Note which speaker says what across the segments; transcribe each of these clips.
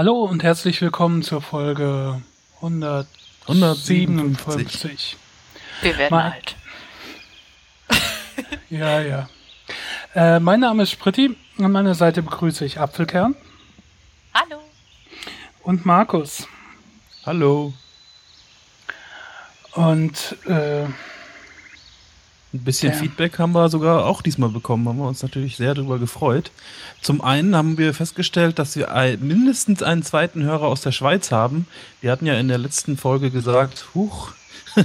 Speaker 1: Hallo und herzlich willkommen zur Folge 157.
Speaker 2: Wir werden
Speaker 1: Mal-
Speaker 2: alt.
Speaker 1: Ja, ja. Äh, mein Name ist Spritti. An meiner Seite begrüße ich Apfelkern
Speaker 2: Hallo.
Speaker 1: und Markus.
Speaker 3: Hallo.
Speaker 1: Und äh,
Speaker 3: Ein bisschen
Speaker 1: Ja.
Speaker 3: Feedback haben wir sogar auch diesmal bekommen, haben wir uns natürlich sehr darüber gefreut. Zum einen haben wir festgestellt, dass wir mindestens einen zweiten Hörer aus der Schweiz haben. Wir hatten ja in der letzten Folge gesagt, huch,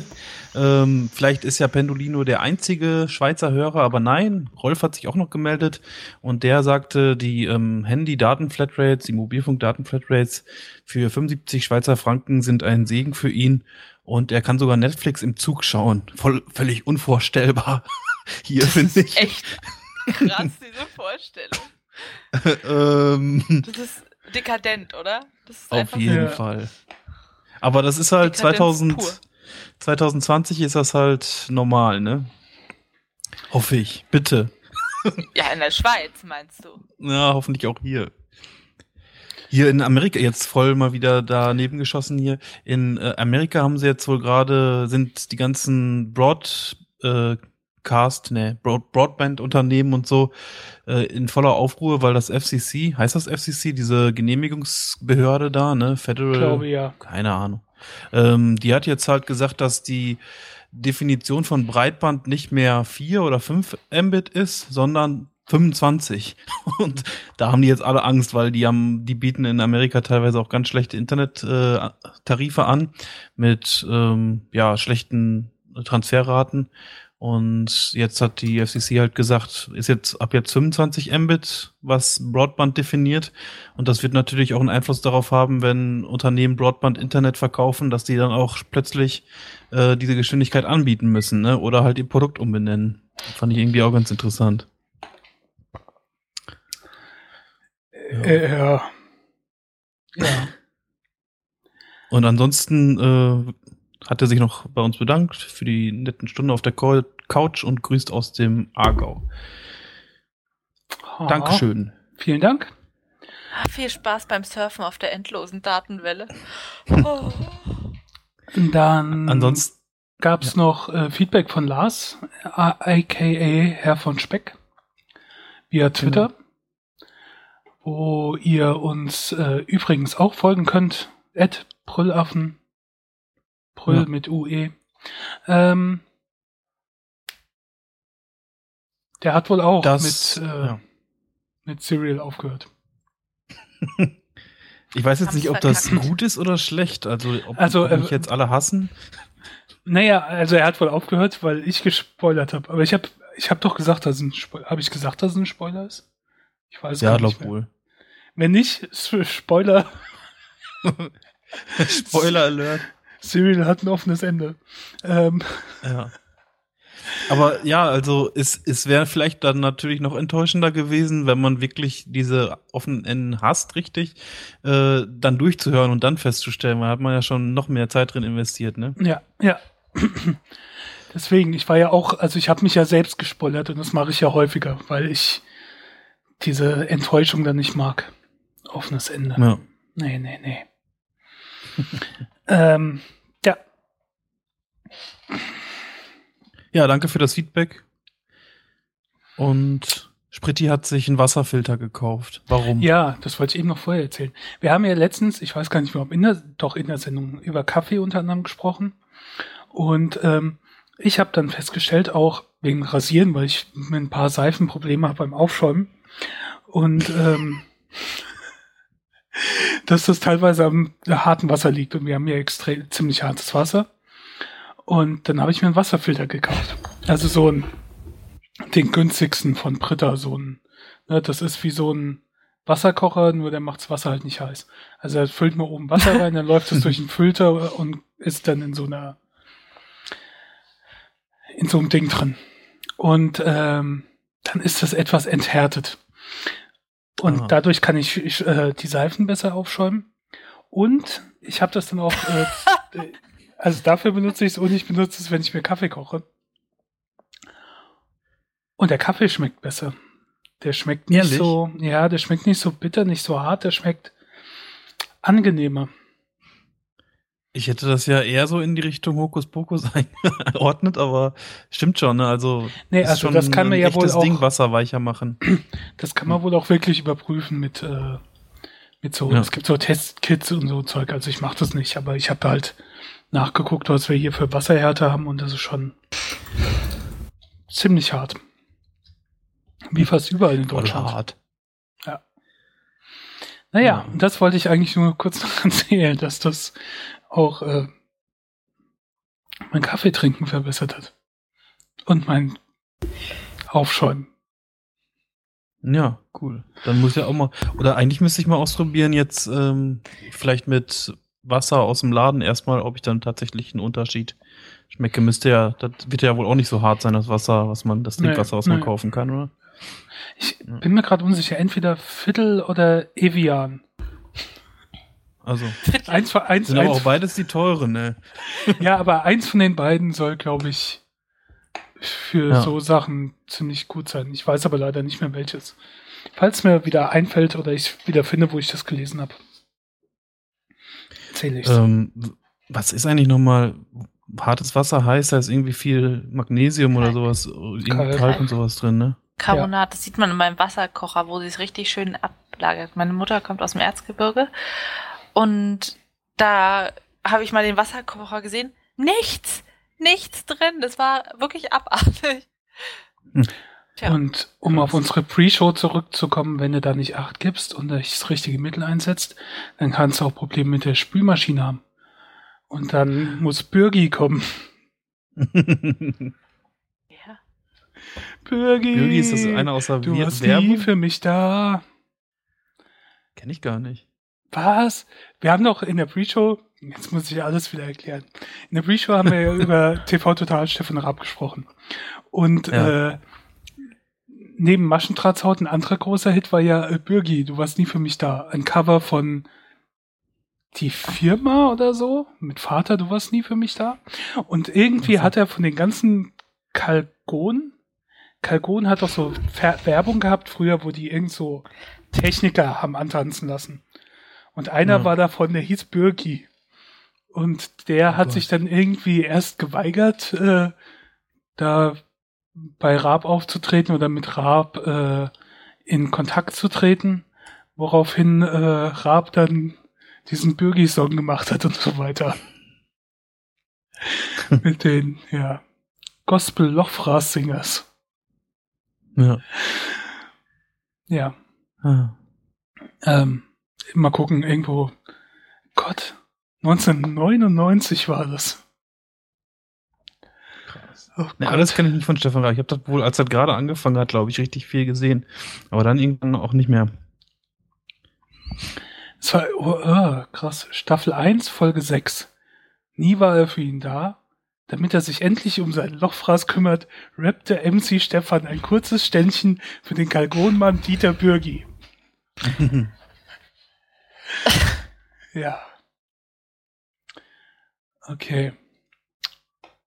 Speaker 3: ähm, vielleicht ist ja Pendolino der einzige Schweizer Hörer, aber nein, Rolf hat sich auch noch gemeldet und der sagte, die ähm, Handy-Daten-Flatrates, die Mobilfunk-Daten-Flatrates für 75 Schweizer Franken sind ein Segen für ihn und er kann sogar Netflix im Zug schauen. Voll, völlig unvorstellbar. Hier finde ich.
Speaker 2: Echt krass, diese Vorstellung.
Speaker 3: ähm,
Speaker 2: Das ist dekadent, oder? Das ist
Speaker 3: auf jeden
Speaker 1: Ja.
Speaker 3: Fall. Aber das ist halt
Speaker 2: Dekadenz
Speaker 3: 2000,
Speaker 2: pur.
Speaker 3: 2020 ist das halt normal, ne? Hoffe ich. Bitte.
Speaker 2: Ja, in der Schweiz meinst du.
Speaker 3: Ja, hoffentlich auch hier. Hier in Amerika, jetzt voll mal wieder daneben geschossen hier. In äh, Amerika haben sie jetzt wohl gerade, sind die ganzen Broad, äh, Cast, ne, Broad, Broadband-Unternehmen und so äh, in voller Aufruhr, weil das FCC, heißt das FCC, diese Genehmigungsbehörde da, ne, Federal,
Speaker 1: ich glaube ja.
Speaker 3: keine Ahnung. Ähm, die hat jetzt halt gesagt, dass die Definition von Breitband nicht mehr 4 oder 5 Mbit ist, sondern 25. Und da haben die jetzt alle Angst, weil die haben, die bieten in Amerika teilweise auch ganz schlechte Internettarife äh, an mit ähm, ja schlechten Transferraten. Und jetzt hat die FCC halt gesagt, ist jetzt ab jetzt 25 Mbit, was Broadband definiert. Und das wird natürlich auch einen Einfluss darauf haben, wenn Unternehmen Broadband-Internet verkaufen, dass die dann auch plötzlich äh, diese Geschwindigkeit anbieten müssen, ne? Oder halt ihr Produkt umbenennen. Fand ich irgendwie auch ganz interessant.
Speaker 1: Äh, ja. Ja.
Speaker 3: Und ansonsten äh, hat er sich noch bei uns bedankt für die netten Stunden auf der Cou- Couch und grüßt aus dem Aargau.
Speaker 1: Ah,
Speaker 3: Dankeschön.
Speaker 1: Vielen Dank.
Speaker 2: Viel Spaß beim Surfen auf der endlosen Datenwelle. Oh.
Speaker 1: Dann
Speaker 3: Ansonsten,
Speaker 1: gab es noch äh, Feedback von Lars, aka Herr von Speck, via Twitter, wo ihr uns äh, übrigens auch folgen könnt, at Brüllaffen, Brüll
Speaker 3: Ja.
Speaker 1: mit UE. Ähm, der hat wohl auch
Speaker 3: das,
Speaker 1: mit, äh,
Speaker 3: ja.
Speaker 1: mit Serial aufgehört.
Speaker 3: ich weiß jetzt
Speaker 2: Haben's
Speaker 3: nicht, ob das gut ist oder schlecht. Also, ob,
Speaker 1: Also,
Speaker 3: ob
Speaker 1: äh,
Speaker 3: mich jetzt alle hassen.
Speaker 1: Naja, also er hat wohl aufgehört, weil ich gespoilert habe. Aber ich habe ich hab doch gesagt, dass es ein Spoiler Habe ich gesagt, dass es ein Spoiler ist? Ich weiß
Speaker 3: Ja,
Speaker 1: gar
Speaker 3: glaub
Speaker 1: nicht mehr.
Speaker 3: wohl.
Speaker 1: Wenn nicht, Spoiler,
Speaker 3: Spoiler Alert.
Speaker 1: Serial hat ein offenes Ende. Ähm,
Speaker 3: Ja. Aber ja, also es, es wäre vielleicht dann natürlich noch enttäuschender gewesen, wenn man wirklich diese offenen Enden hasst, richtig, äh, dann durchzuhören und dann festzustellen, da hat man ja schon noch mehr Zeit drin investiert, ne?
Speaker 1: ja, ja. Deswegen, ich war ja auch, also ich habe mich ja selbst gespoilert und das mache ich ja häufiger, weil ich diese Enttäuschung dann nicht mag. Offenes Ende.
Speaker 3: Ja.
Speaker 1: Nee, nee, nee. ähm, ja,
Speaker 3: ja, danke für das Feedback. Und Spritti hat sich einen Wasserfilter gekauft. Warum?
Speaker 1: Ja, das wollte ich eben noch vorher erzählen. Wir haben ja letztens, ich weiß gar nicht mehr, ob in der, doch in der Sendung über Kaffee unter anderem gesprochen. Und ähm, ich habe dann festgestellt, auch wegen Rasieren, weil ich mit ein paar Seifenprobleme habe beim Aufschäumen. Und ähm, dass das teilweise am harten Wasser liegt. Und wir haben ja extrem ziemlich hartes Wasser. Und dann habe ich mir einen Wasserfilter gekauft. Also so ein den günstigsten von Britta, so ein, ne, das ist wie so ein Wasserkocher, nur der macht's Wasser halt nicht heiß. Also er füllt mal oben Wasser rein, dann läuft es durch den Filter und ist dann in so einer in so einem Ding drin. Und ähm, dann ist das etwas enthärtet. Und
Speaker 3: Ah.
Speaker 1: dadurch kann ich, ich äh, die Seifen besser aufschäumen. Und ich habe das dann auch, äh, also dafür benutze ich es und ich benutze es, wenn ich mir Kaffee koche. Und der Kaffee schmeckt besser. Der schmeckt nicht
Speaker 3: Ehrlich?
Speaker 1: so, ja, der schmeckt nicht so bitter, nicht so hart, der schmeckt angenehmer.
Speaker 3: Ich hätte das ja eher so in die Richtung Hokuspokus eingeordnet, aber stimmt schon, ne? Also,
Speaker 1: Nee,
Speaker 3: ist
Speaker 1: also
Speaker 3: schon
Speaker 1: das kann man ja wohl auch-
Speaker 3: Ding Wasser weicher machen.
Speaker 1: Das kann man wohl auch wirklich überprüfen mit, äh, mit so,
Speaker 3: Ja.
Speaker 1: es gibt so Testkits und so Zeug. Also ich mache das nicht, aber ich habe halt nachgeguckt, was wir hier für Wasserhärte haben und das ist schon ziemlich hart. Wie fast überall in Deutschland.
Speaker 3: hart.
Speaker 1: Naja,
Speaker 3: Ja.
Speaker 1: und das wollte ich eigentlich nur kurz noch erzählen, dass das auch äh, mein Kaffeetrinken verbessert hat. Und mein Aufschäumen.
Speaker 3: Ja, cool. Dann muss ja auch mal, oder eigentlich müsste ich mal ausprobieren, jetzt ähm, vielleicht mit Wasser aus dem Laden erstmal, ob ich dann tatsächlich einen Unterschied schmecke. Müsste ja, das wird ja wohl auch nicht so hart sein, das Wasser, was man, das
Speaker 1: Nee,
Speaker 3: Trinkwasser, was man
Speaker 1: nee.
Speaker 3: kaufen kann, oder?
Speaker 1: Ich
Speaker 3: Ja.
Speaker 1: bin mir gerade unsicher, entweder Viertel oder Evian.
Speaker 3: Also,
Speaker 1: Eins von eins,
Speaker 3: sind aber
Speaker 1: eins
Speaker 3: auch beides die teuren, ne?
Speaker 1: Ja, aber eins von den beiden soll, glaube ich, für
Speaker 3: Ja.
Speaker 1: so Sachen ziemlich gut sein. Ich weiß aber leider nicht mehr welches. Falls mir wieder einfällt oder ich wieder finde, wo ich das gelesen habe, erzähle ich
Speaker 3: Ähm, was ist eigentlich nochmal hartes Wasser heißt, da ist irgendwie viel Magnesium oder sowas, irgendwie
Speaker 1: Kalk.
Speaker 3: Und sowas drin, ne?
Speaker 2: Carbonat, das sieht man in meinem Wasserkocher, wo sie es richtig schön ablagert. Meine Mutter kommt aus dem Erzgebirge und da habe ich mal den Wasserkocher gesehen. Nichts, nichts drin. Das war wirklich abartig.
Speaker 3: Hm.
Speaker 2: Tja,
Speaker 1: Und um auf unsere Pre-Show zurückzukommen, wenn du da nicht acht gibst und das richtige Mittel einsetzt, dann kannst du auch Probleme mit der Spülmaschine haben. Und dann muss Bürgi kommen.
Speaker 2: ja.
Speaker 1: Bürgi,
Speaker 3: Irgendwie ist das einer aus der
Speaker 1: du warst nie für mich da.
Speaker 3: Kenn ich gar nicht.
Speaker 1: Was? Wir haben doch in der Pre-Show, jetzt muss ich alles wieder erklären. In der Pre-Show haben wir ja über TV Total Stefan Raab gesprochen. Und
Speaker 3: Ja.
Speaker 1: äh, neben Maschendrahtzaut ein anderer großer Hit war ja äh, Bürgi, du warst nie für mich da. Ein Cover von die Firma oder so, mit Vater, du warst nie für mich da. Und irgendwie hat er von den ganzen Kalgon, Kalgon hat doch so Ver Werbung gehabt früher, wo die irgend so Techniker haben antanzen lassen. Und einer
Speaker 3: Ja.
Speaker 1: war davon, der hieß Birki. Und der
Speaker 3: Oh
Speaker 1: hat
Speaker 3: Gott.
Speaker 1: sich dann irgendwie erst geweigert, äh, da bei Raab aufzutreten oder mit Raab äh, in Kontakt zu treten, woraufhin äh, Raab dann diesen Bürgi-Song gemacht hat und so weiter. mit den, ja, Gospel-Lochfraß-Singers.
Speaker 3: Ja.
Speaker 1: Ja.
Speaker 3: Ah.
Speaker 1: Ähm, mal gucken, irgendwo. Gott, 1999 war das. Oh
Speaker 3: Ne,
Speaker 1: Gott.
Speaker 3: alles kenne ich nicht von Stefan Raab. Ich habe das wohl, als er gerade angefangen hat, glaube ich, richtig viel gesehen. Aber dann irgendwann auch nicht mehr.
Speaker 1: Es war oh, oh, krass. Staffel 1, Folge 6. Nie war er für ihn da. Damit er sich endlich um seinen Lochfraß kümmert, rappte MC Stefan ein kurzes Ständchen für den Kalgonmann Dieter Bürgi. Ja. Okay.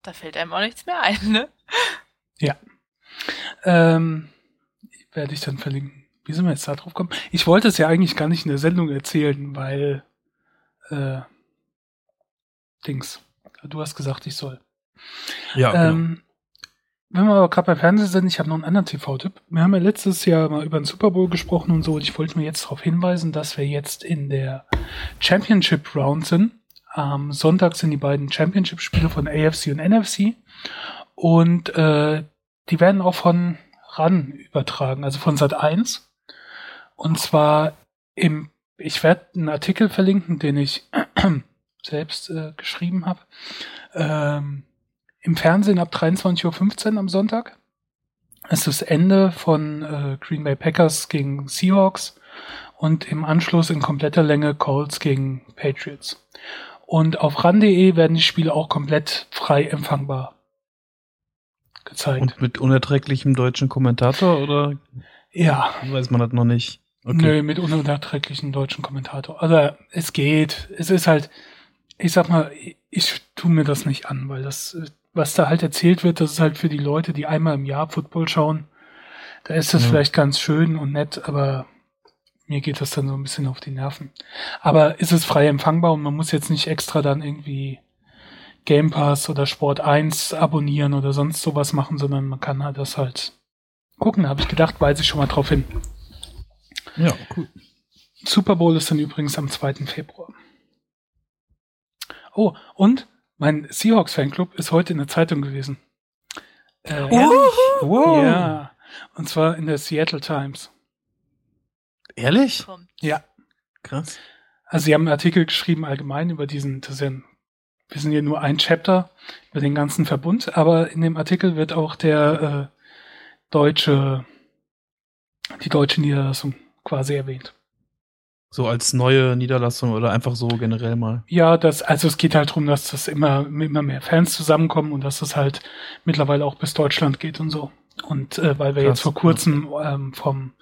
Speaker 2: Da fällt einem auch nichts mehr ein, ne?
Speaker 1: Ähm, werde ich dann verlinken. Wie sind wir jetzt da drauf gekommen? Ich wollte es ja eigentlich gar nicht in der Sendung erzählen, weil äh, Dings. Du hast gesagt, ich soll.
Speaker 3: ja, genau.
Speaker 1: Ähm, wenn wir aber gerade bei Fernsehen sind, ich habe noch einen anderen TV-Tipp. Wir haben ja letztes Jahr mal über den Super Bowl gesprochen und so, und ich wollte mir jetzt darauf hinweisen, dass wir jetzt in der Championship Round sind. Am Sonntag sind die beiden Championship-Spiele von AFC und NFC. Und äh, die werden auch von RAN übertragen, also von Sat 1. Und zwar im, ich werde einen Artikel verlinken, den ich selbst äh, geschrieben habe. Ähm, Im Fernsehen ab 23.15 Uhr am Sonntag. Es ist das Ende von äh, Green Bay Packers gegen Seahawks und im Anschluss in kompletter Länge Colts gegen Patriots. Und auf ran.de werden die Spiele auch komplett frei empfangbar gezeigt.
Speaker 3: Und mit unerträglichem deutschen Kommentator oder
Speaker 1: ja,
Speaker 3: weiß man das noch nicht?
Speaker 1: Nö, mit unerträglichen deutschen Kommentator. Also es geht. Es ist halt, ich sag mal, ich tu mir das nicht an, weil das, was da halt erzählt wird, das ist halt für die Leute, die einmal im Jahr Football schauen. Da ist das
Speaker 3: Ja.
Speaker 1: vielleicht ganz schön und nett, aber mir geht das dann so ein bisschen auf die Nerven. Aber ist es frei empfangbar und man muss jetzt nicht extra dann irgendwie Game Pass oder Sport 1 abonnieren oder sonst sowas machen, sondern man kann halt das halt gucken, habe ich gedacht, weise ich schon mal drauf hin.
Speaker 3: Ja, cool.
Speaker 1: Super Bowl ist dann übrigens am 2. Februar. Oh, und mein Seahawks Fanclub ist heute in der Zeitung gewesen.
Speaker 2: Äh,
Speaker 1: wow. Ja. Und zwar in der Seattle Times.
Speaker 3: Ehrlich?
Speaker 1: Ja.
Speaker 3: Krass.
Speaker 1: Also sie haben einen Artikel geschrieben allgemein über diesen, das ist ja ein, wir sind ja nur ein Chapter über den ganzen Verbund, aber in dem Artikel wird auch der äh, deutsche, die deutsche Niederlassung quasi erwähnt.
Speaker 3: So als neue Niederlassung oder einfach so generell mal?
Speaker 1: Ja, das, also es geht halt darum, dass das immer, immer mehr Fans zusammenkommen und dass das halt mittlerweile auch bis Deutschland geht und so. Und äh, weil wir Krass, jetzt vor kurzem ähm, vom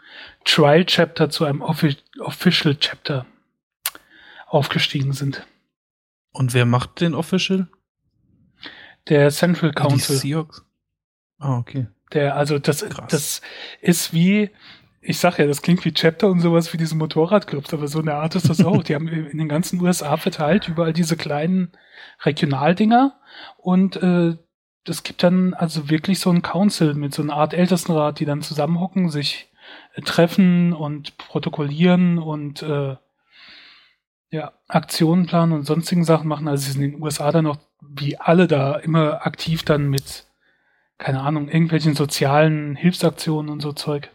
Speaker 1: Trial Chapter zu einem Offi Official Chapter aufgestiegen sind.
Speaker 3: Und wer macht den Official?
Speaker 1: Der Central Council.
Speaker 3: Die Seahawks? Ah, okay.
Speaker 1: Der, also das, Krass. das ist wie, ich sag ja, das klingt wie Chapter und sowas wie diese Motorradclubs, aber so eine Art ist das auch. Die haben in den ganzen USA verteilt überall diese kleinen Regionaldinger und äh, das gibt dann also wirklich so ein Council mit so einer Art Ältestenrat, die dann zusammenhocken, sich treffen und protokollieren und äh, ja, Aktionen planen und sonstigen Sachen machen. Also sie sind in den USA dann noch wie alle da immer aktiv dann mit, keine Ahnung, irgendwelchen sozialen Hilfsaktionen und so Zeug.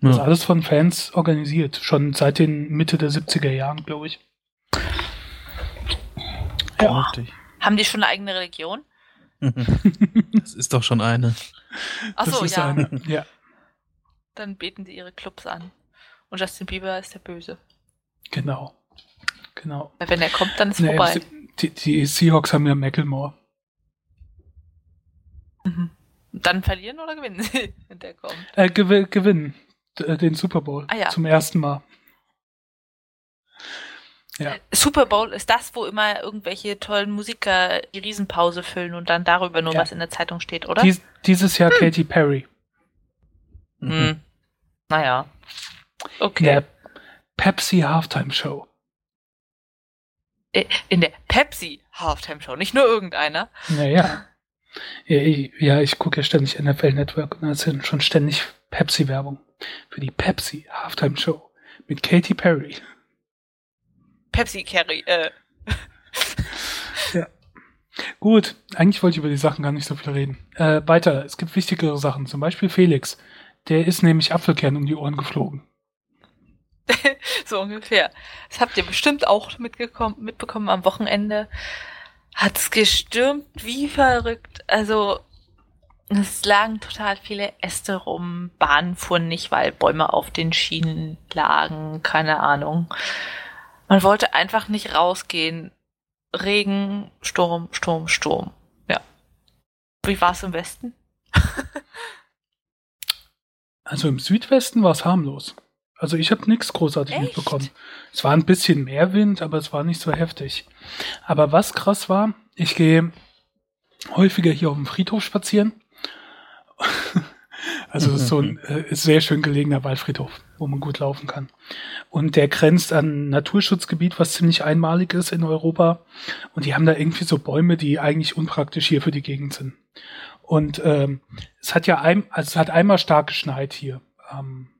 Speaker 1: Das ist alles von Fans organisiert, schon seit den Mitte der 70er Jahren, glaube ich.
Speaker 2: Ja. Haben die schon eine eigene Religion?
Speaker 3: das ist doch schon eine.
Speaker 2: Achso, ja. Eine,
Speaker 1: ja.
Speaker 2: Dann beten die ihre Clubs an. Und Justin Bieber ist der Böse.
Speaker 1: Genau. Genau.
Speaker 2: Weil wenn er kommt, dann ist nee, vorbei.
Speaker 1: Die, die, Seahawks haben ja Macklemore.
Speaker 2: Mhm. Dann verlieren oder gewinnen sie, wenn der kommt?
Speaker 1: Äh, gew gewinnen. Äh, den Super Bowl.
Speaker 2: Ah, ja.
Speaker 1: Zum ersten Mal.
Speaker 2: Ja. Super Bowl ist das, wo immer irgendwelche tollen Musiker die Riesenpause füllen und dann darüber nur ja. was in der Zeitung steht, oder?
Speaker 1: Dies, dieses Jahr hm. Katy Perry.
Speaker 2: Mhm. Naja. Okay.
Speaker 1: Der Pepsi Halftime Show.
Speaker 2: Äh, in der Pepsi Halftime Show, nicht nur irgendeiner.
Speaker 1: Naja. Ja, ich, ja, ich gucke ja ständig NFL Network und da ist ja schon ständig Pepsi-Werbung. Für die Pepsi Halftime Show mit Katy Perry.
Speaker 2: Pepsi Carry, äh.
Speaker 1: ja. Gut, eigentlich wollte ich über die Sachen gar nicht so viel reden. Äh, weiter, es gibt wichtigere Sachen. Zum Beispiel Felix. Der ist nämlich Apfelkern um die Ohren geflogen.
Speaker 2: so ungefähr. Das habt ihr bestimmt auch mitbekommen am Wochenende. Hat's gestürmt wie verrückt. Also, es lagen total viele Äste rum. Bahnen fuhren nicht, weil Bäume auf den Schienen lagen. Keine Ahnung. Man wollte einfach nicht rausgehen. Regen, Sturm, Sturm, Sturm. Ja. Wie war es im Westen?
Speaker 1: also im Südwesten war es harmlos. Also ich habe nichts großartig Echt? mitbekommen. Es war ein bisschen mehr Wind, aber es war nicht so heftig. Aber was krass war, ich gehe häufiger hier auf dem Friedhof spazieren. Also es ist so ein äh, sehr schön gelegener Waldfriedhof, wo man gut laufen kann. Und der grenzt an ein Naturschutzgebiet, was ziemlich einmalig ist in Europa. Und die haben da irgendwie so Bäume, die eigentlich unpraktisch hier für die Gegend sind. Und ähm, es hat ja ein, also es hat einmal stark geschneit hier. Ähm,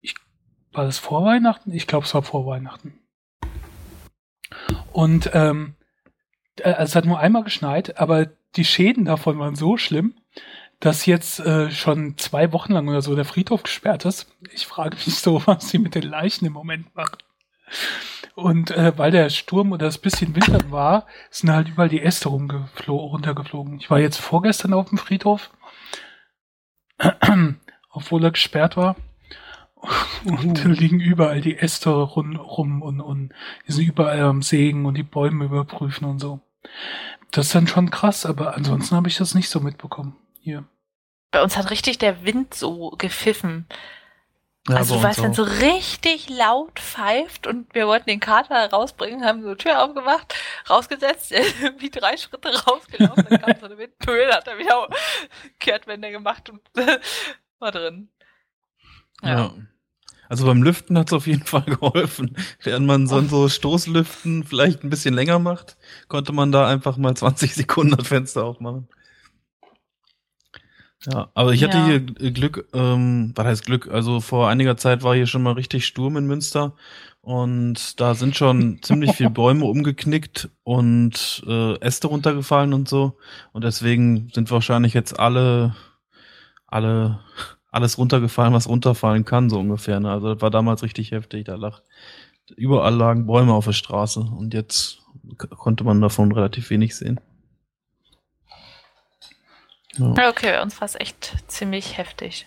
Speaker 1: ich, war das vor Weihnachten? Ich glaube, es war vor Weihnachten. Und ähm, äh, es hat nur einmal geschneit, aber die Schäden davon waren so schlimm, dass jetzt äh, schon zwei Wochen lang oder so der Friedhof gesperrt ist. Ich frage mich so, was sie mit den Leichen im Moment machen. Und äh, weil der Sturm oder das bisschen Winter war, sind halt überall die Äste runtergeflogen. Ich war jetzt vorgestern auf dem Friedhof, obwohl er gesperrt war. Und uh. liegen überall die Äste rum, rum und, und die sind überall am Sägen und die Bäume überprüfen und so. Das ist dann schon krass, aber ansonsten habe ich das nicht so mitbekommen hier.
Speaker 2: Bei uns hat richtig der Wind so gepfiffen. Ja, also du weißt, wenn so richtig laut pfeift und wir wollten den Kater rausbringen, haben so Tür aufgemacht, rausgesetzt, wie drei Schritte rausgelaufen, dann kam so eine Windböe, hat er wieder Kehrtwende gemacht und war drin.
Speaker 3: Ja. ja. Also beim Lüften hat es auf jeden Fall geholfen. Während man sonst so Stoßlüften vielleicht ein bisschen länger macht, konnte man da einfach mal 20 Sekunden das Fenster aufmachen. Ja, aber ich hatte ja. hier Glück, ähm, was heißt Glück? Also vor einiger Zeit war hier schon mal richtig Sturm in Münster und da sind schon ziemlich viele Bäume umgeknickt und äh, Äste runtergefallen und so. Und deswegen sind wahrscheinlich jetzt alle, alle alles runtergefallen, was runterfallen kann, so ungefähr. Ne? Also das war damals richtig heftig. Da lag überall lagen Bäume auf der Straße und jetzt konnte man davon relativ wenig sehen.
Speaker 2: Ja. Okay, bei uns war es echt ziemlich heftig.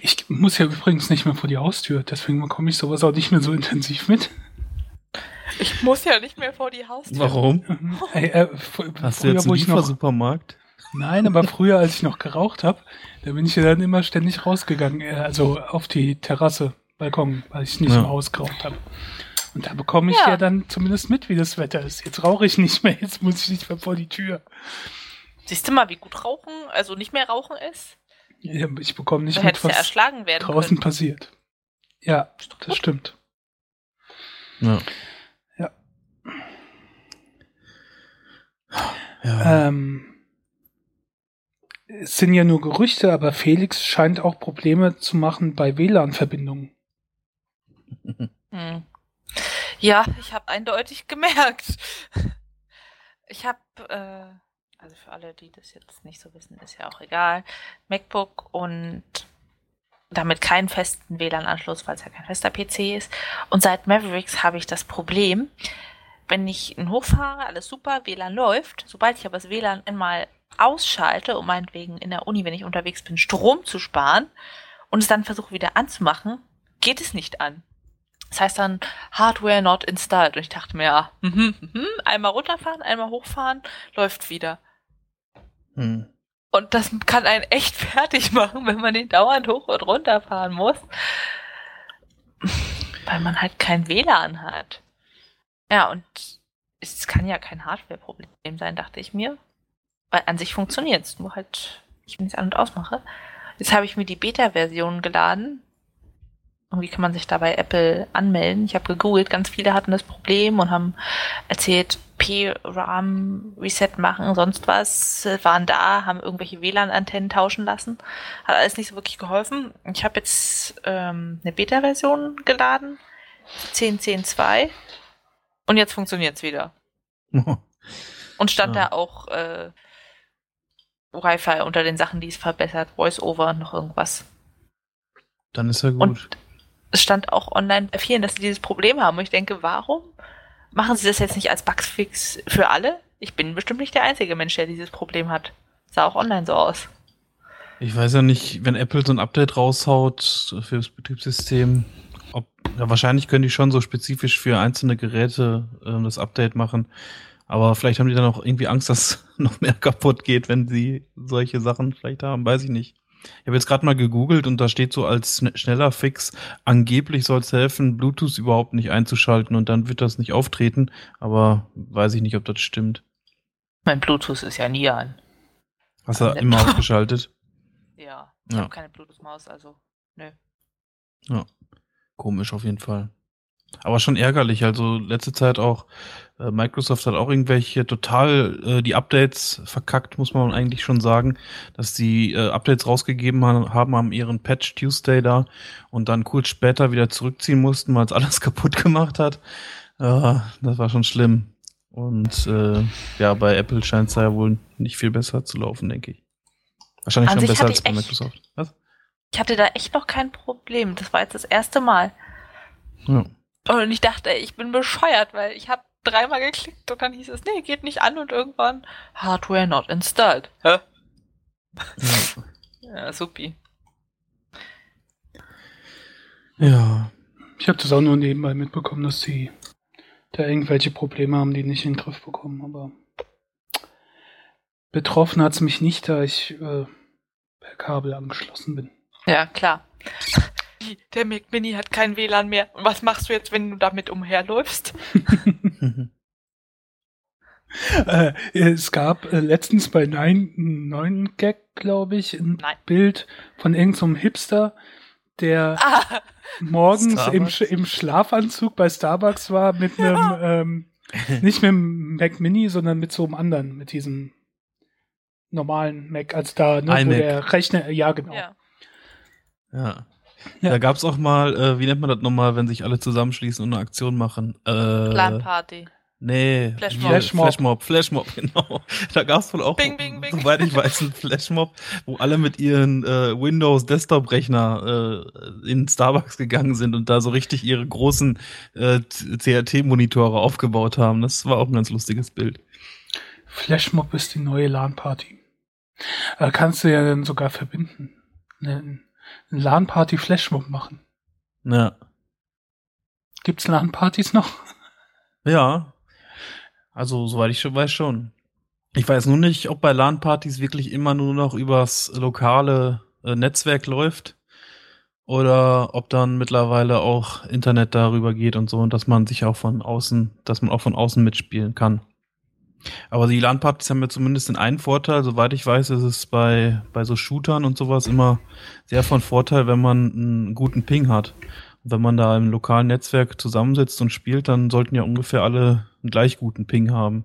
Speaker 1: Ich muss ja übrigens nicht mehr vor die Haustür, deswegen bekomme ich sowas auch nicht mehr so intensiv mit.
Speaker 2: Ich muss ja nicht mehr vor die Haustür.
Speaker 3: Warum? Hey, äh, Hast früher, du jetzt einen Liefersupermarkt?
Speaker 1: Nein, aber früher, als ich noch geraucht habe, da bin ich ja dann immer ständig rausgegangen, äh, also auf die Terrasse, Balkon, weil ich nicht ja. im Haus geraucht habe. Und da bekomme ich ja. ja. dann zumindest mit, wie das Wetter ist. Jetzt rauche ich nicht mehr, jetzt muss ich nicht mehr vor die Tür.
Speaker 2: Siehst du mal, wie gut Rauchen, also nicht mehr Rauchen ist?
Speaker 1: Ja, ich bekomme nicht mit, was
Speaker 2: ja
Speaker 1: draußen können. passiert. Ja, das stimmt.
Speaker 3: Ja.
Speaker 1: Ja. ja. Ähm, es sind ja nur Gerüchte, aber Felix scheint auch Probleme zu machen bei WLAN-Verbindungen.
Speaker 2: Hm. Ja, ich habe eindeutig gemerkt. Ich habe, äh, also für alle, die das jetzt nicht so wissen, ist ja auch egal, MacBook und damit keinen festen WLAN-Anschluss, weil es ja kein fester PC ist. Und seit Mavericks habe ich das Problem, wenn ich ihn hochfahre, alles super, WLAN läuft. Sobald ich aber das WLAN einmal ausschalte, um meinetwegen in der Uni, wenn ich unterwegs bin, Strom zu sparen und es dann versuche wieder anzumachen, geht es nicht an. Das heißt dann Hardware not installed. Und ich dachte mir, ja, mm -hmm, einmal runterfahren, einmal hochfahren, läuft wieder. Hm. Und das kann einen echt fertig machen, wenn man den dauernd hoch und runter fahren muss. Weil man halt kein WLAN hat. Ja, und es kann ja kein Hardware-Problem sein, dachte ich mir. Weil an sich funktioniert es, nur halt, ich wenn es an- und ausmache. Jetzt habe ich mir die Beta-Version geladen. Irgendwie kann man sich da bei Apple anmelden. Ich habe gegoogelt, ganz viele hatten das Problem und haben erzählt, P-RAM Reset machen, sonst was, waren da, haben irgendwelche WLAN-Antennen tauschen lassen. Hat alles nicht so wirklich geholfen. Ich habe jetzt ähm, eine Beta-Version geladen, 10.10.2 und jetzt funktioniert es wieder. und stand ja. da auch äh, Wi-Fi unter den Sachen, die es verbessert, Voice-Over, noch irgendwas.
Speaker 3: Dann ist ja gut.
Speaker 2: Und es stand auch online bei vielen, dass sie dieses Problem haben. Und ich denke, warum machen sie das jetzt nicht als Bugfix für alle? Ich bin bestimmt nicht der einzige Mensch, der dieses Problem hat. Sah auch online so aus.
Speaker 3: Ich weiß ja nicht, wenn Apple so ein Update raushaut für das Betriebssystem, ob, ja, wahrscheinlich können die schon so spezifisch für einzelne Geräte äh, das Update machen. Aber vielleicht haben die dann auch irgendwie Angst, dass noch mehr kaputt geht, wenn sie solche Sachen vielleicht haben, weiß ich nicht. Ich habe jetzt gerade mal gegoogelt und da steht so als schneller Fix, angeblich soll es helfen, Bluetooth überhaupt nicht einzuschalten und dann wird das nicht auftreten, aber weiß ich nicht, ob das stimmt.
Speaker 2: Mein Bluetooth ist ja nie an.
Speaker 3: Hast du immer ausgeschaltet?
Speaker 2: Ja, ich ja. habe keine Bluetooth-Maus, also nö.
Speaker 3: Ja, komisch auf jeden Fall. Aber schon ärgerlich. Also letzte Zeit auch, äh, Microsoft hat auch irgendwelche total äh, die Updates verkackt, muss man eigentlich schon sagen, dass die äh, Updates rausgegeben haben, haben am ihren Patch Tuesday da und dann kurz später wieder zurückziehen mussten, weil es alles kaputt gemacht hat. Äh, das war schon schlimm. Und äh, ja, bei Apple scheint es ja wohl nicht viel besser zu laufen, denke ich. Wahrscheinlich schon besser als bei Microsoft. Was?
Speaker 2: Ich hatte da echt noch kein Problem. Das war jetzt das erste Mal. Ja. Und ich dachte, ich bin bescheuert, weil ich habe dreimal geklickt und dann hieß es, nee, geht nicht an und irgendwann Hardware not installed. Hä? Ja, supi.
Speaker 1: Ja. Ich habe das auch nur nebenbei mitbekommen, dass sie da irgendwelche Probleme haben, die nicht in den Griff bekommen, aber betroffen hat es mich nicht, da ich äh, per Kabel angeschlossen bin.
Speaker 2: Ja, klar der Mac Mini hat kein WLAN mehr. Und was machst du jetzt, wenn du damit umherläufst?
Speaker 1: äh, es gab äh, letztens bei 9, 9 Gag, glaube ich, ein Nein. Bild von irgendeinem so Hipster, der
Speaker 2: Ah,
Speaker 1: morgens im? Sch- im Schlafanzug bei Starbucks war mit einem, ähm, nicht mit dem Mac Mini, sondern mit so einem anderen, mit diesem normalen Mac, als da, ne, wo der Rechner, ja genau.
Speaker 2: ja.
Speaker 3: Ja.
Speaker 1: Ja.
Speaker 3: Da gab's auch mal, äh, wie nennt man das nochmal, wenn sich alle zusammenschließen und eine Aktion machen? Äh,
Speaker 2: Planparty.
Speaker 3: Nee,
Speaker 2: Flashmob.
Speaker 1: Flashmob.
Speaker 3: Flashmob, Flashmob, genau. Da gab's wohl auch,
Speaker 2: Bing, bing, bing.
Speaker 3: soweit ich weiß, einen Flashmob, wo alle mit ihren äh, Windows Desktop-Rechner äh, in Starbucks gegangen sind und da so richtig ihre großen äh, CRT-Monitore aufgebaut haben. Das war auch ein ganz lustiges Bild.
Speaker 1: Flashmob ist die neue LAN-Party. Äh, kannst du ja dann sogar verbinden. Eine, eine LAN-Party Flashmob machen.
Speaker 3: Ja.
Speaker 1: Gibt's LAN-Partys noch?
Speaker 3: Ja. Also, soweit ich schon weiß, schon. Ich weiß nur nicht, ob bei LAN-Partys wirklich immer nur noch übers lokale äh, Netzwerk läuft oder ob dann mittlerweile auch Internet darüber geht und so und dass man sich auch von außen, dass man auch von außen mitspielen kann. Aber die LAN-Partys haben ja zumindest den einen Vorteil, soweit ich weiß, ist es bei, bei so Shootern und sowas immer sehr von Vorteil, wenn man einen guten Ping hat. Und wenn man da im lokalen Netzwerk zusammensitzt und spielt, dann sollten ja ungefähr alle einen gleich guten Ping haben.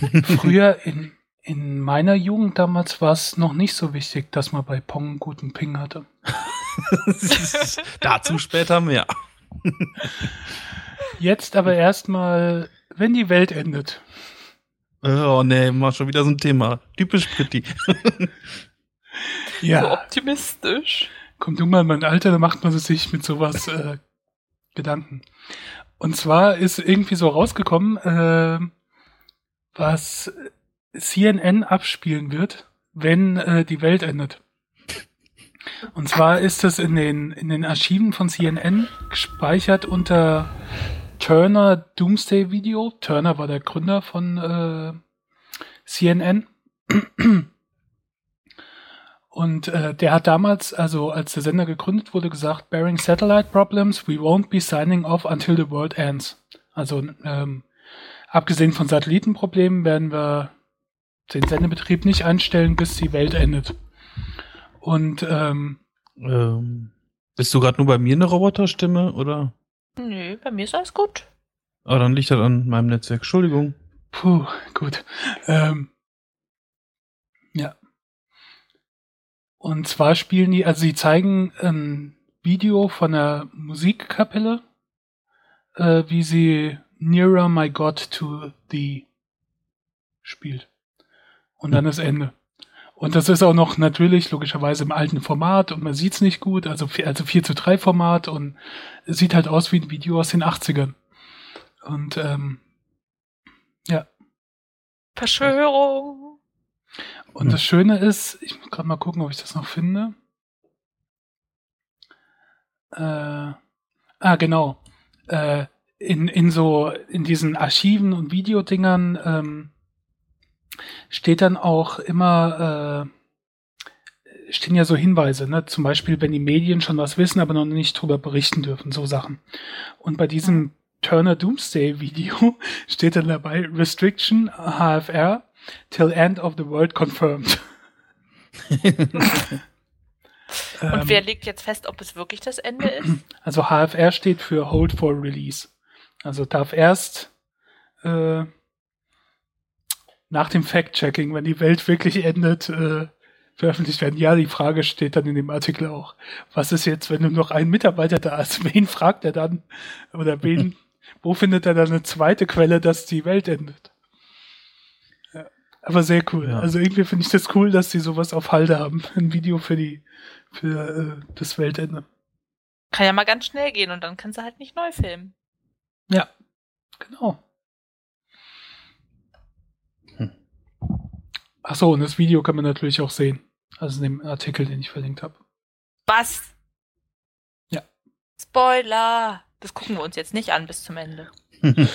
Speaker 1: Früher in, in meiner Jugend damals war es noch nicht so wichtig, dass man bei Pong einen guten Ping hatte.
Speaker 3: Dazu später mehr.
Speaker 1: Jetzt aber erstmal, wenn die Welt endet.
Speaker 3: Oh nee, mal schon wieder so ein Thema. Typisch Pretty.
Speaker 2: So
Speaker 1: Ja,
Speaker 2: optimistisch.
Speaker 1: kommt irgendwann in mein Alter, da macht man sich mit sowas äh, Gedanken. Und zwar ist irgendwie so rausgekommen, äh, was CNN abspielen wird, wenn äh, die Welt endet. Und zwar ist es in den, in den Archiven von CNN gespeichert unter Turner Doomsday Video. Turner war der Gründer von äh, CNN. Und äh, der hat damals, also als der Sender gegründet wurde, gesagt, bearing satellite problems, we won't be signing off until the world ends. Also ähm, abgesehen von Satellitenproblemen werden wir den Sendebetrieb nicht einstellen, bis die Welt endet. Und ähm,
Speaker 3: Ähm, bist du gerade nur bei mir eine Roboterstimme oder?
Speaker 2: Nö, bei mir ist alles gut.
Speaker 3: Aber dann liegt das an meinem Netzwerk. Entschuldigung.
Speaker 1: Puh, gut. Ähm, ja. Und zwar spielen die, also sie zeigen ein Video von einer Musikkapelle, äh, wie sie Nearer My God to Thee spielt. Und dann ist Ende. Und das ist auch noch natürlich logischerweise im alten Format und man sieht's nicht gut, also, also 4 zu 3 Format und es sieht halt aus wie ein Video aus den 80ern. Und ähm,
Speaker 2: Verschwörung.
Speaker 1: Und das Schöne ist, ich muss gerade mal gucken, ob ich das noch finde. Äh, ah, genau. Äh, in, in so, in diesen Archiven und Videodingern ähm, steht dann auch immer, äh, stehen ja so Hinweise, ne? Zum Beispiel, wenn die Medien schon was wissen, aber noch nicht drüber berichten dürfen, so Sachen. Und bei diesem Turner Doomsday Video steht dann dabei Restriction HFR till end of the world confirmed.
Speaker 2: Und
Speaker 1: Ähm,
Speaker 2: wer legt jetzt fest, ob es wirklich das Ende ist?
Speaker 1: Also HFR steht für Hold for Release. Also darf erst äh, nach dem Fact-Checking, wenn die Welt wirklich endet, äh, veröffentlicht werden. Ja, die Frage steht dann in dem Artikel auch. Was ist jetzt, wenn nur noch ein Mitarbeiter da ist? Wen fragt er dann? Oder wen, wo findet er dann eine zweite Quelle, dass die Welt endet? Ja, aber sehr cool.
Speaker 3: Ja.
Speaker 1: Also irgendwie finde ich das cool, dass sie sowas auf Halde haben. Ein Video für die, für äh, das Weltende.
Speaker 2: Kann ja mal ganz schnell gehen und dann kannst du halt nicht neu filmen.
Speaker 1: Ja, genau.
Speaker 3: Hm.
Speaker 1: Ach so, und das Video kann man natürlich auch sehen. Also in dem Artikel, den ich verlinkt habe.
Speaker 2: Was?
Speaker 1: Ja.
Speaker 2: Spoiler! Das gucken wir uns jetzt nicht an bis zum Ende.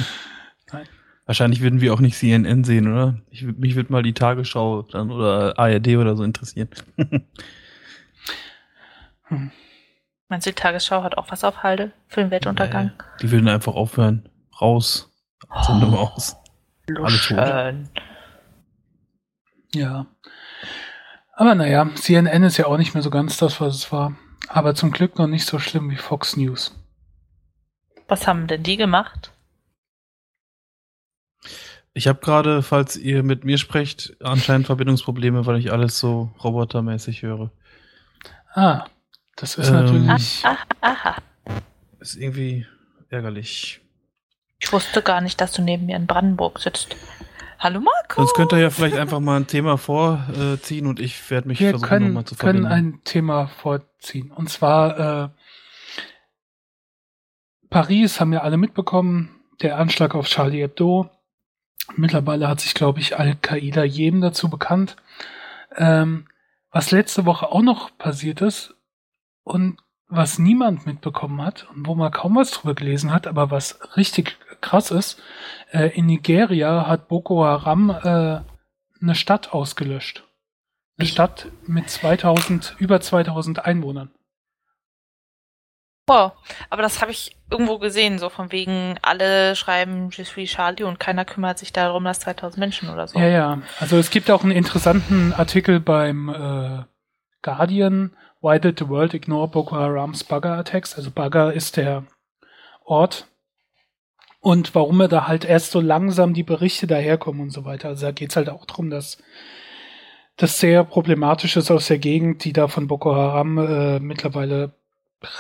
Speaker 3: Wahrscheinlich würden wir auch nicht CNN sehen, oder? Ich, mich würde mal die Tagesschau dann oder ARD oder so interessieren.
Speaker 2: Meinst du, die Tagesschau hat auch was auf Halde für den Weltuntergang?
Speaker 3: Nee, die würden einfach aufhören. Raus. Sendung aus. Alle tot.
Speaker 1: Ja. Aber naja, CNN ist ja auch nicht mehr so ganz das, was es war. Aber zum Glück noch nicht so schlimm wie Fox News.
Speaker 2: Was haben denn die gemacht?
Speaker 3: Ich habe gerade, falls ihr mit mir sprecht, anscheinend Verbindungsprobleme, weil ich alles so robotermäßig höre.
Speaker 1: Ah, das ist
Speaker 3: Ähm.
Speaker 1: natürlich.
Speaker 2: Ah, aha.
Speaker 3: Ist irgendwie ärgerlich.
Speaker 2: Ich wusste gar nicht, dass du neben mir in Brandenburg sitzt. Hallo Marco.
Speaker 3: Sonst könnt ihr ja vielleicht einfach mal ein Thema vorziehen und ich werde mich
Speaker 1: Wir
Speaker 3: versuchen,
Speaker 1: können,
Speaker 3: nochmal zu
Speaker 1: können
Speaker 3: verbinden.
Speaker 1: ein Thema vorziehen. Und zwar äh, Paris haben wir alle mitbekommen, der Anschlag auf Charlie Hebdo. Mittlerweile hat sich, glaube ich, Al-Qaida jedem dazu bekannt. Ähm, was letzte Woche auch noch passiert ist und was niemand mitbekommen hat und wo man kaum was drüber gelesen hat, aber was richtig krass ist, äh, in Nigeria hat Boko Haram äh, eine Stadt ausgelöscht. Eine Stadt mit 2000, über 2000 Einwohnern.
Speaker 2: Wow. Aber das habe ich irgendwo gesehen, so von wegen, alle schreiben Je suis Charlie und keiner kümmert sich darum, dass 2000 Menschen oder so.
Speaker 1: Ja, ja. Also es gibt auch einen interessanten Artikel beim äh, Guardian, Why did the world ignore Boko Haram's Bagger Attacks? Also Bagger ist der Ort. Und warum er da halt erst so langsam die Berichte daherkommen und so weiter. Also da geht's halt auch drum, dass das sehr problematisch ist aus der Gegend, die da von Boko Haram äh, mittlerweile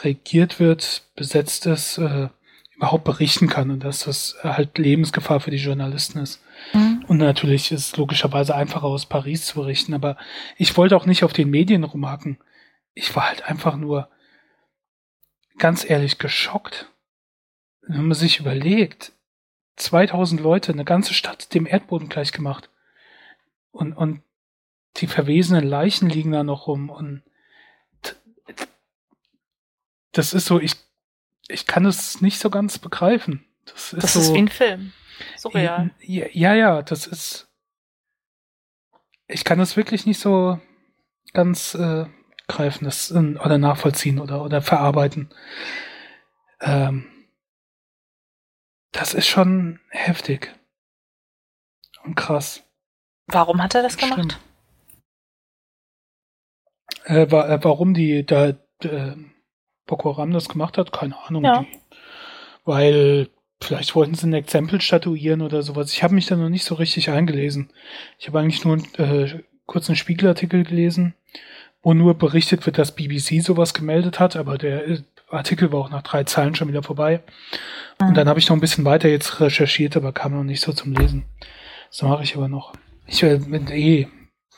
Speaker 1: regiert wird, besetzt ist, äh, überhaupt berichten kann und dass das halt Lebensgefahr für die Journalisten ist.
Speaker 2: Mhm.
Speaker 1: Und natürlich ist es logischerweise einfacher aus Paris zu berichten, aber ich wollte auch nicht auf den Medien rumhaken. Ich war halt einfach nur ganz ehrlich geschockt. Wenn man sich überlegt, 2000 Leute, eine ganze Stadt dem Erdboden gleich gemacht. Und, und die verwesenen Leichen liegen da noch rum und das ist so, ich, ich kann es nicht so ganz begreifen. Das ist
Speaker 2: Das
Speaker 1: so.
Speaker 2: ist wie ein Film. Surreal.
Speaker 1: Ja, ja, ja, das ist. Ich kann das wirklich nicht so ganz äh, greifen das, äh, oder nachvollziehen oder, oder verarbeiten. Ähm, das ist schon heftig. Und krass.
Speaker 2: Warum hat er das gemacht?
Speaker 1: Äh, wa äh, warum die da äh, Boko Haram das gemacht hat, keine Ahnung.
Speaker 2: Ja.
Speaker 1: Die, weil vielleicht wollten sie ein Exempel statuieren oder sowas. Ich habe mich da noch nicht so richtig eingelesen. Ich habe eigentlich nur äh, kurz einen Spiegelartikel gelesen, wo nur berichtet wird, dass BBC sowas gemeldet hat, aber der äh, Artikel war auch nach drei Zeilen schon wieder vorbei. Und dann habe ich noch ein bisschen weiter jetzt recherchiert, aber kam noch nicht so zum Lesen. Das mache ich aber noch. Ich äh, mit eh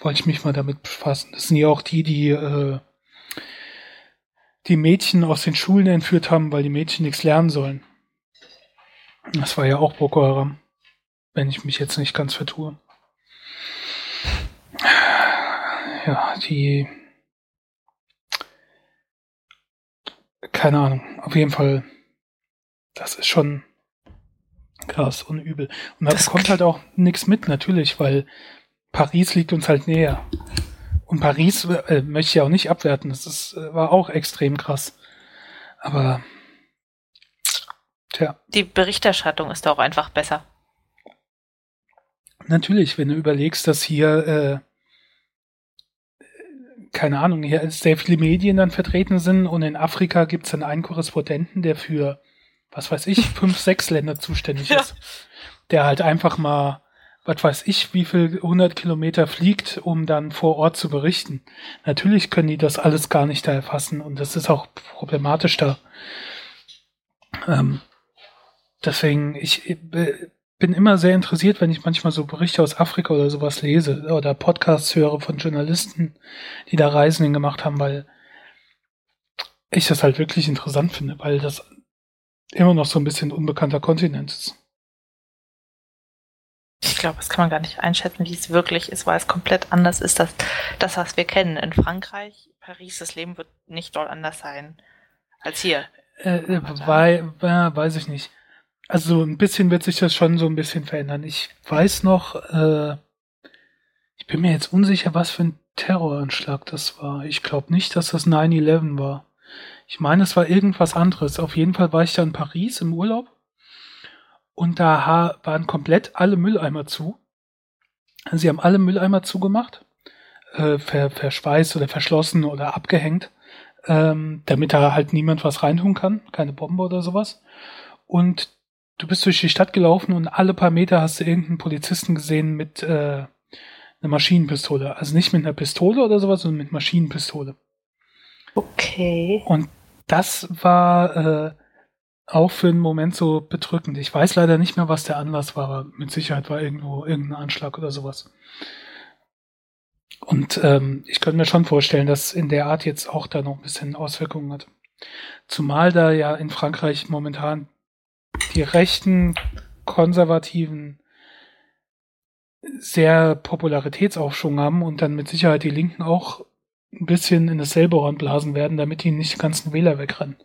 Speaker 1: wollte ich mich mal damit befassen. Das sind ja auch die, die äh, die Mädchen aus den Schulen entführt haben, weil die Mädchen nichts lernen sollen. Das war ja auch Boko Haram, wenn ich mich jetzt nicht ganz vertue. Ja, die keine Ahnung, auf jeden Fall das ist schon krass und übel. Und da
Speaker 2: Das
Speaker 1: kommt halt auch nichts mit, natürlich, weil Paris liegt uns halt näher. Und Paris äh, möchte ich ja auch nicht abwerten. Das ist, äh, war auch extrem krass. Aber tja,
Speaker 2: Die Berichterstattung ist auch einfach besser.
Speaker 1: natürlich, wenn du überlegst, dass hier äh, keine Ahnung, hier sehr viele Medien dann vertreten sind und in Afrika gibt es dann einen Korrespondenten, der für, was weiß ich, fünf, sechs Länder zuständig
Speaker 2: Ja.
Speaker 1: ist. Der halt einfach mal, was weiß ich, wie viel 100 Kilometer fliegt, um dann vor Ort zu berichten. Natürlich können die das alles gar nicht da erfassen und das ist auch problematisch da. Ähm, deswegen, ich äh, bin immer sehr interessiert, wenn ich manchmal so Berichte aus Afrika oder sowas lese oder Podcasts höre von Journalisten, die da Reisen gemacht haben, weil ich das halt wirklich interessant finde, weil das immer noch so ein bisschen unbekannter Kontinent ist.
Speaker 2: Ich glaube, das kann man gar nicht einschätzen, wie es wirklich ist, weil es komplett anders ist, als das, was wir kennen. In Frankreich, Paris, das Leben wird nicht dort anders sein als hier.
Speaker 1: Äh, äh, wei weiß ich nicht. Also ein bisschen wird sich das schon so ein bisschen verändern. Ich weiß noch, äh, ich bin mir jetzt unsicher, was für ein Terroranschlag das war. Ich glaube nicht, dass das 9-11 war. Ich meine, es war irgendwas anderes. Auf jeden Fall war ich da in Paris im Urlaub und da waren komplett alle Mülleimer zu. Sie haben alle Mülleimer zugemacht, äh, ver verschweißt oder verschlossen oder abgehängt. ähm, damit da halt niemand was reintun kann, keine Bombe oder sowas. Und du bist durch die Stadt gelaufen und alle paar Meter hast du irgendeinen Polizisten gesehen mit äh, einer Maschinenpistole. Also nicht mit einer Pistole oder sowas, sondern mit Maschinenpistole.
Speaker 2: Okay.
Speaker 1: Und das war äh, auch für einen Moment so bedrückend. Ich weiß leider nicht mehr, was der Anlass war, aber mit Sicherheit war irgendwo irgendein Anschlag oder sowas. Und ähm, ich könnte mir schon vorstellen, dass in der Art jetzt auch da noch ein bisschen Auswirkungen hat. Zumal da ja in Frankreich momentan die rechten Konservativen sehr Popularitätsaufschwung haben und dann mit Sicherheit die Linken auch ein bisschen in dasselbe Horn blasen werden, damit die nicht die ganzen Wähler wegrennen.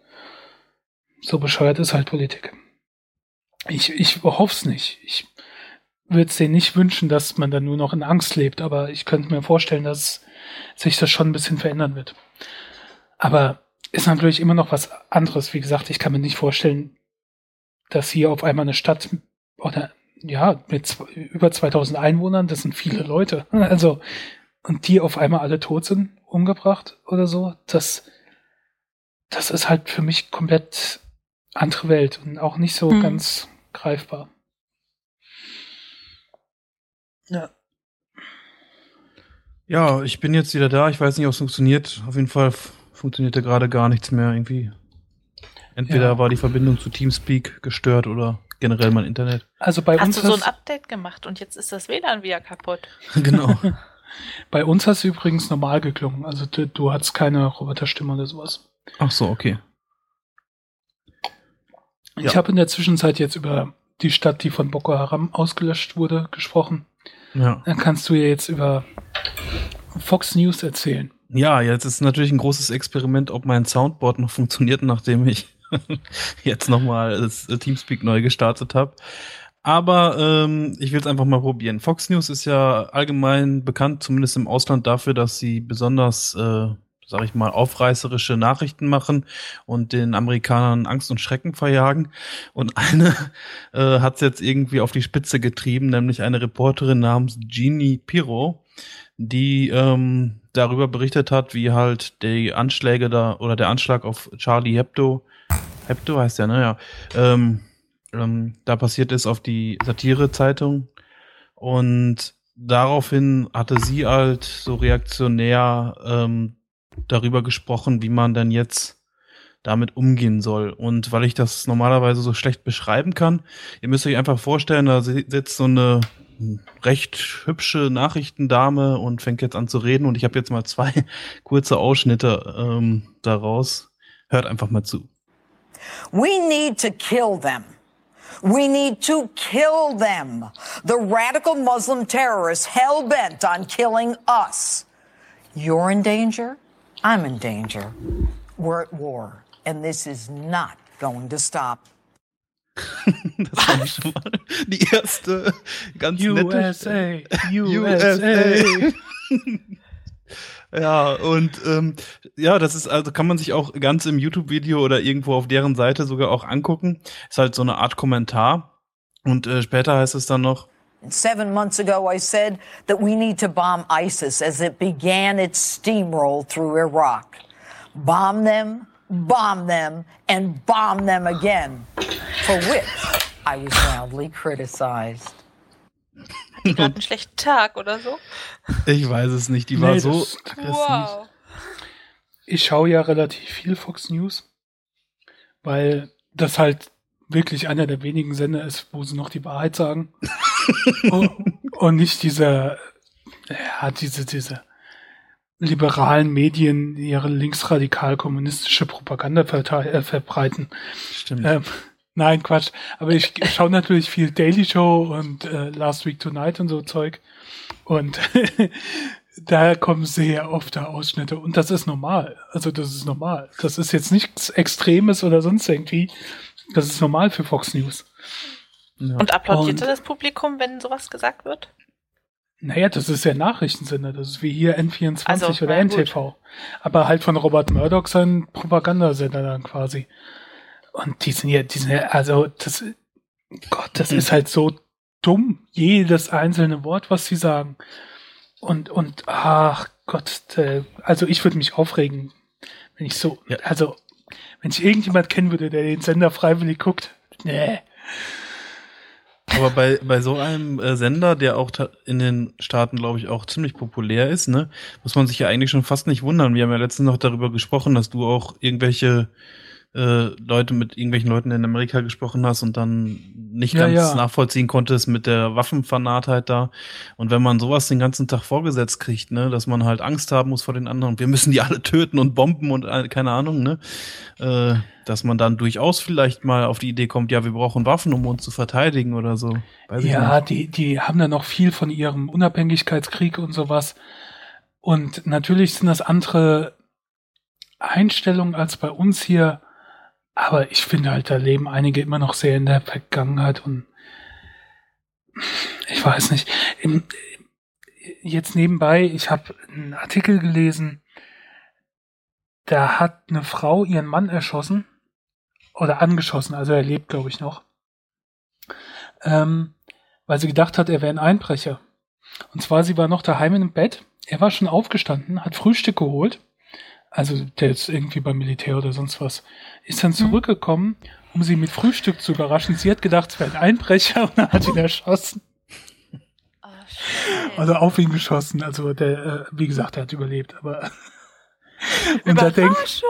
Speaker 1: So bescheuert ist halt Politik. Ich, ich hoffe es nicht. Ich würde es denen nicht wünschen, dass man dann nur noch in Angst lebt, aber ich könnte mir vorstellen, dass sich das schon ein bisschen verändern wird. Aber ist natürlich immer noch was anderes. Wie gesagt, ich kann mir nicht vorstellen, dass hier auf einmal eine Stadt oder ja, mit zwei, über 2000 Einwohnern, das sind viele Leute. Also, und die auf einmal alle tot sind, umgebracht oder so, das, das ist halt für mich komplett andere Welt und auch nicht so hm. ganz greifbar.
Speaker 3: Ja. Ja, ich bin jetzt wieder da. Ich weiß nicht, ob es funktioniert. Auf jeden Fall funktionierte gerade gar nichts mehr irgendwie. Entweder ja. war die Verbindung zu Teamspeak gestört oder generell mein Internet.
Speaker 2: Also bei hast uns du so ein Update gemacht und jetzt ist das WLAN wieder kaputt.
Speaker 3: genau.
Speaker 1: bei uns hast du übrigens normal geklungen. Also du, du hattest keine Roboterstimme oder sowas.
Speaker 3: Ach so, okay.
Speaker 1: Ich ja. habe in der Zwischenzeit jetzt über die Stadt, die von Boko Haram ausgelöscht wurde, gesprochen. Ja. Dann kannst du ja jetzt über Fox News erzählen.
Speaker 3: Ja, jetzt ist natürlich ein großes Experiment, ob mein Soundboard noch funktioniert, nachdem ich jetzt nochmal das Teamspeak neu gestartet habe. Aber ähm, ich will es einfach mal probieren. Fox News ist ja allgemein bekannt, zumindest im Ausland, dafür, dass sie besonders äh, sag ich mal, aufreißerische Nachrichten machen und den Amerikanern Angst und Schrecken verjagen. Und eine äh, hat es jetzt irgendwie auf die Spitze getrieben, nämlich eine Reporterin namens Jeannie Pirro, die ähm, darüber berichtet hat, wie halt die Anschläge da oder der Anschlag auf Charlie Hebdo, Hebdo heißt der, ne, ja, ähm, ähm, da passiert ist auf die Satire-Zeitung. Und daraufhin hatte sie halt so reaktionär ähm, darüber gesprochen, wie man denn jetzt damit umgehen soll. Und weil ich das normalerweise so schlecht beschreiben kann, ihr müsst euch einfach vorstellen, da sitzt so eine recht hübsche Nachrichtendame und fängt jetzt an zu reden und ich habe jetzt mal zwei kurze Ausschnitte ähm, daraus. Hört einfach mal zu.
Speaker 4: We need to kill them. We need to kill them. The radical Muslim terrorists hell bent on killing us. You're in danger. I'm in danger. We're at war, and this is not going to stop.
Speaker 3: das fand ich schon mal die erste ganz
Speaker 1: USA,
Speaker 3: nette
Speaker 1: USA.
Speaker 3: Ja, und ähm, ja, das ist also kann man sich auch ganz im YouTube-Video oder irgendwo auf deren Seite sogar auch angucken. Ist halt so eine Art Kommentar. Und äh, später heißt es dann noch,
Speaker 4: Seven months ago, I said that we need to bomb ISIS as it began its steamroll through Iraq. Bomb them, bomb them, and bomb them again, for which I was roundly criticized.
Speaker 2: Die gerade einen schlechten Tag oder so?
Speaker 3: Ich weiß es nicht. Die war nee, so aggressiv. Wow.
Speaker 1: Ich schaue ja relativ viel Fox News, weil das halt wirklich einer der wenigen Sender ist, wo sie noch die Wahrheit sagen. und, und, nicht diese, ja, diese, diese liberalen Medien, die ihre linksradikal kommunistische Propaganda äh, verbreiten.
Speaker 3: Stimmt. Ähm,
Speaker 1: nein, Quatsch. Aber ich schaue natürlich viel Daily Show und äh, Last Week Tonight und so Zeug. Und da kommen sehr oft da Ausschnitte. Und das ist normal. Also das ist normal. Das ist jetzt nichts Extremes oder sonst irgendwie. Das ist normal für Fox News.
Speaker 2: Ja. Und applaudierte und, das Publikum, wenn sowas gesagt wird?
Speaker 1: Naja, das ist ja Nachrichtensender. Das ist wie hier N24 also, oder NTV. Gut. Aber halt von Robert Murdoch sein Propagandasender dann quasi. Und die sind ja, die sind ja, also das, Gott, das mhm. ist halt so dumm. Jedes einzelne Wort, was sie sagen. Und, und, ach Gott, äh, also ich würde mich aufregen, Wenn ich so,
Speaker 3: Ja.
Speaker 1: also, wenn ich irgendjemand kennen würde, der den Sender freiwillig guckt, nee.
Speaker 3: Aber bei, bei so einem äh, Sender, der auch in den Staaten, glaube ich, auch ziemlich populär ist, ne, muss man sich ja eigentlich schon fast nicht wundern. Wir haben ja letztens noch darüber gesprochen, dass du auch irgendwelche äh, Leute mit irgendwelchen Leuten in Amerika gesprochen hast und dann nicht
Speaker 1: Ja,
Speaker 3: ganz
Speaker 1: ja.
Speaker 3: nachvollziehen konntest mit der Waffenfanatheit da. Und wenn man sowas den ganzen Tag vorgesetzt kriegt, ne, dass man halt Angst haben muss vor den anderen, wir müssen die alle töten und bomben und äh, keine Ahnung, ne, äh, dass man dann durchaus vielleicht mal auf die Idee kommt, ja, wir brauchen Waffen, um uns zu verteidigen oder so. Weiß
Speaker 1: Ja, die, die haben da noch viel von ihrem Unabhängigkeitskrieg und sowas. Und natürlich sind das andere Einstellungen als bei uns hier. Aber ich finde halt, da leben einige immer noch sehr in der Vergangenheit und ich weiß nicht. Jetzt nebenbei, ich habe einen Artikel gelesen, da hat eine Frau ihren Mann erschossen oder angeschossen, also er lebt, glaube ich, noch ähm, weil sie gedacht hat, er wäre ein Einbrecher. Und zwar, sie war noch daheim im Bett, er war schon aufgestanden, hat Frühstück geholt, also der ist irgendwie beim Militär oder sonst was, ist dann zurückgekommen, um sie mit Frühstück zu überraschen. Sie hat gedacht, es wäre ein Einbrecher und er hat ihn erschossen.
Speaker 2: Oh.
Speaker 1: Also auf ihn geschossen. Also der, äh, wie gesagt, er hat überlebt, aber und da denkt!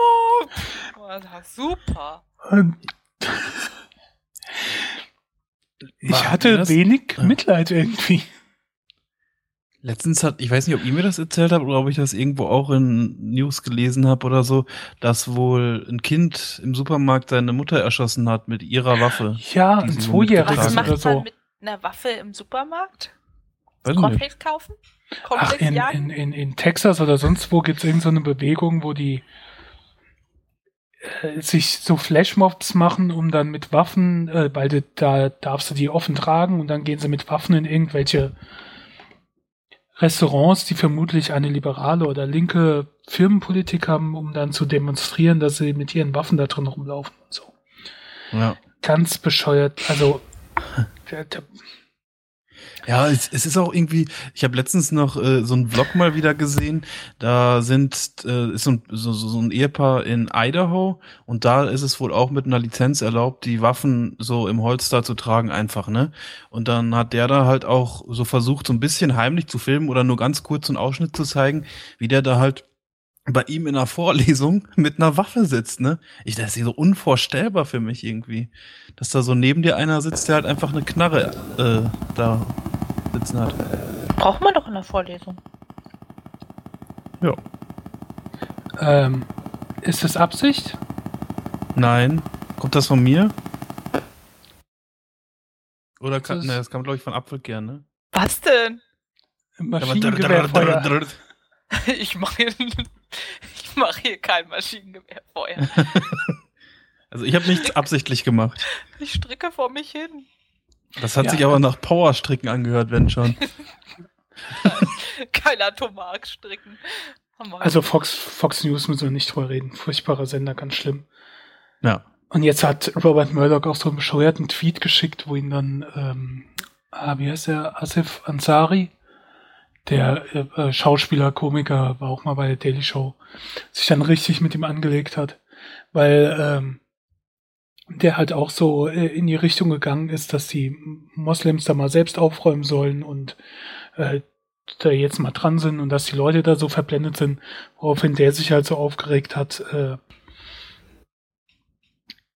Speaker 2: Oh, super.
Speaker 1: und ich hatte wenig. Mitleid irgendwie.
Speaker 3: Letztens hat, ich weiß nicht, ob ihr mir das erzählt habt oder ob ich das irgendwo auch in News gelesen habe oder so, dass wohl ein Kind im Supermarkt seine Mutter erschossen hat mit ihrer Waffe.
Speaker 1: Ja, ein Zweijähriges
Speaker 2: Was
Speaker 1: oder
Speaker 2: macht man
Speaker 1: so.
Speaker 2: mit einer Waffe im Supermarkt? Cornflakes kaufen?
Speaker 1: Ach, in, in, in, in Texas oder sonst wo gibt es irgendeine so eine Bewegung, wo die äh, sich so Flashmobs machen, um dann mit Waffen, äh, weil du, da darfst du die offen tragen und dann gehen sie mit Waffen in irgendwelche Restaurants, die vermutlich eine liberale oder linke Firmenpolitik haben, um dann zu demonstrieren, dass sie mit ihren Waffen da drin rumlaufen und so.
Speaker 3: Ja.
Speaker 1: Ganz bescheuert. Also, der, der,
Speaker 3: Ja, es, es ist auch irgendwie, ich habe letztens noch äh, so einen Vlog mal wieder gesehen, da sind äh, ist so ein, so, so ein Ehepaar in Idaho und da ist es wohl auch mit einer Lizenz erlaubt, die Waffen so im Holster zu tragen einfach, ne? Und dann hat der da halt auch so versucht, so ein bisschen heimlich zu filmen oder nur ganz kurz einen Ausschnitt zu zeigen, wie der da halt bei ihm in einer Vorlesung mit einer Waffe sitzt, ne? Ich, das ist so unvorstellbar für mich irgendwie. Dass da so neben dir einer sitzt, der halt einfach eine Knarre äh, da sitzen hat.
Speaker 2: Braucht man doch in der Vorlesung.
Speaker 3: Ja.
Speaker 1: ähm, ist das Absicht?
Speaker 3: Nein. Kommt das von mir? Oder kann,
Speaker 1: Das-
Speaker 3: ne, das kam, glaube ich, von Apfelkern, ne?
Speaker 2: Was denn?
Speaker 1: Maschinengewehrfeuer.
Speaker 2: Ich hier, ich mach hier kein Maschinengewehrfeuer.
Speaker 3: Also ich habe nichts absichtlich gemacht.
Speaker 2: Ich stricke vor mich hin.
Speaker 3: Das hat
Speaker 1: Ja.
Speaker 3: sich aber nach Powerstricken angehört, wenn schon.
Speaker 2: Kein Atomark stricken. Hammer.
Speaker 1: Also Fox, Fox News müssen wir nicht drüber reden. Furchtbarer Sender, ganz schlimm.
Speaker 3: Ja.
Speaker 1: Und jetzt hat Robert Murdoch auch so einen bescheuerten Tweet geschickt, wo ihn dann, ähm, ah, wie heißt der, Asif Ansari, der äh, äh, Schauspieler, Komiker, war auch mal bei der Daily Show, sich dann richtig mit ihm angelegt hat, weil ähm, der halt auch so äh, in die Richtung gegangen ist, dass die Moslems da mal selbst aufräumen sollen und äh, da jetzt mal dran sind und dass die Leute da so verblendet sind, woraufhin der sich halt so aufgeregt hat, äh,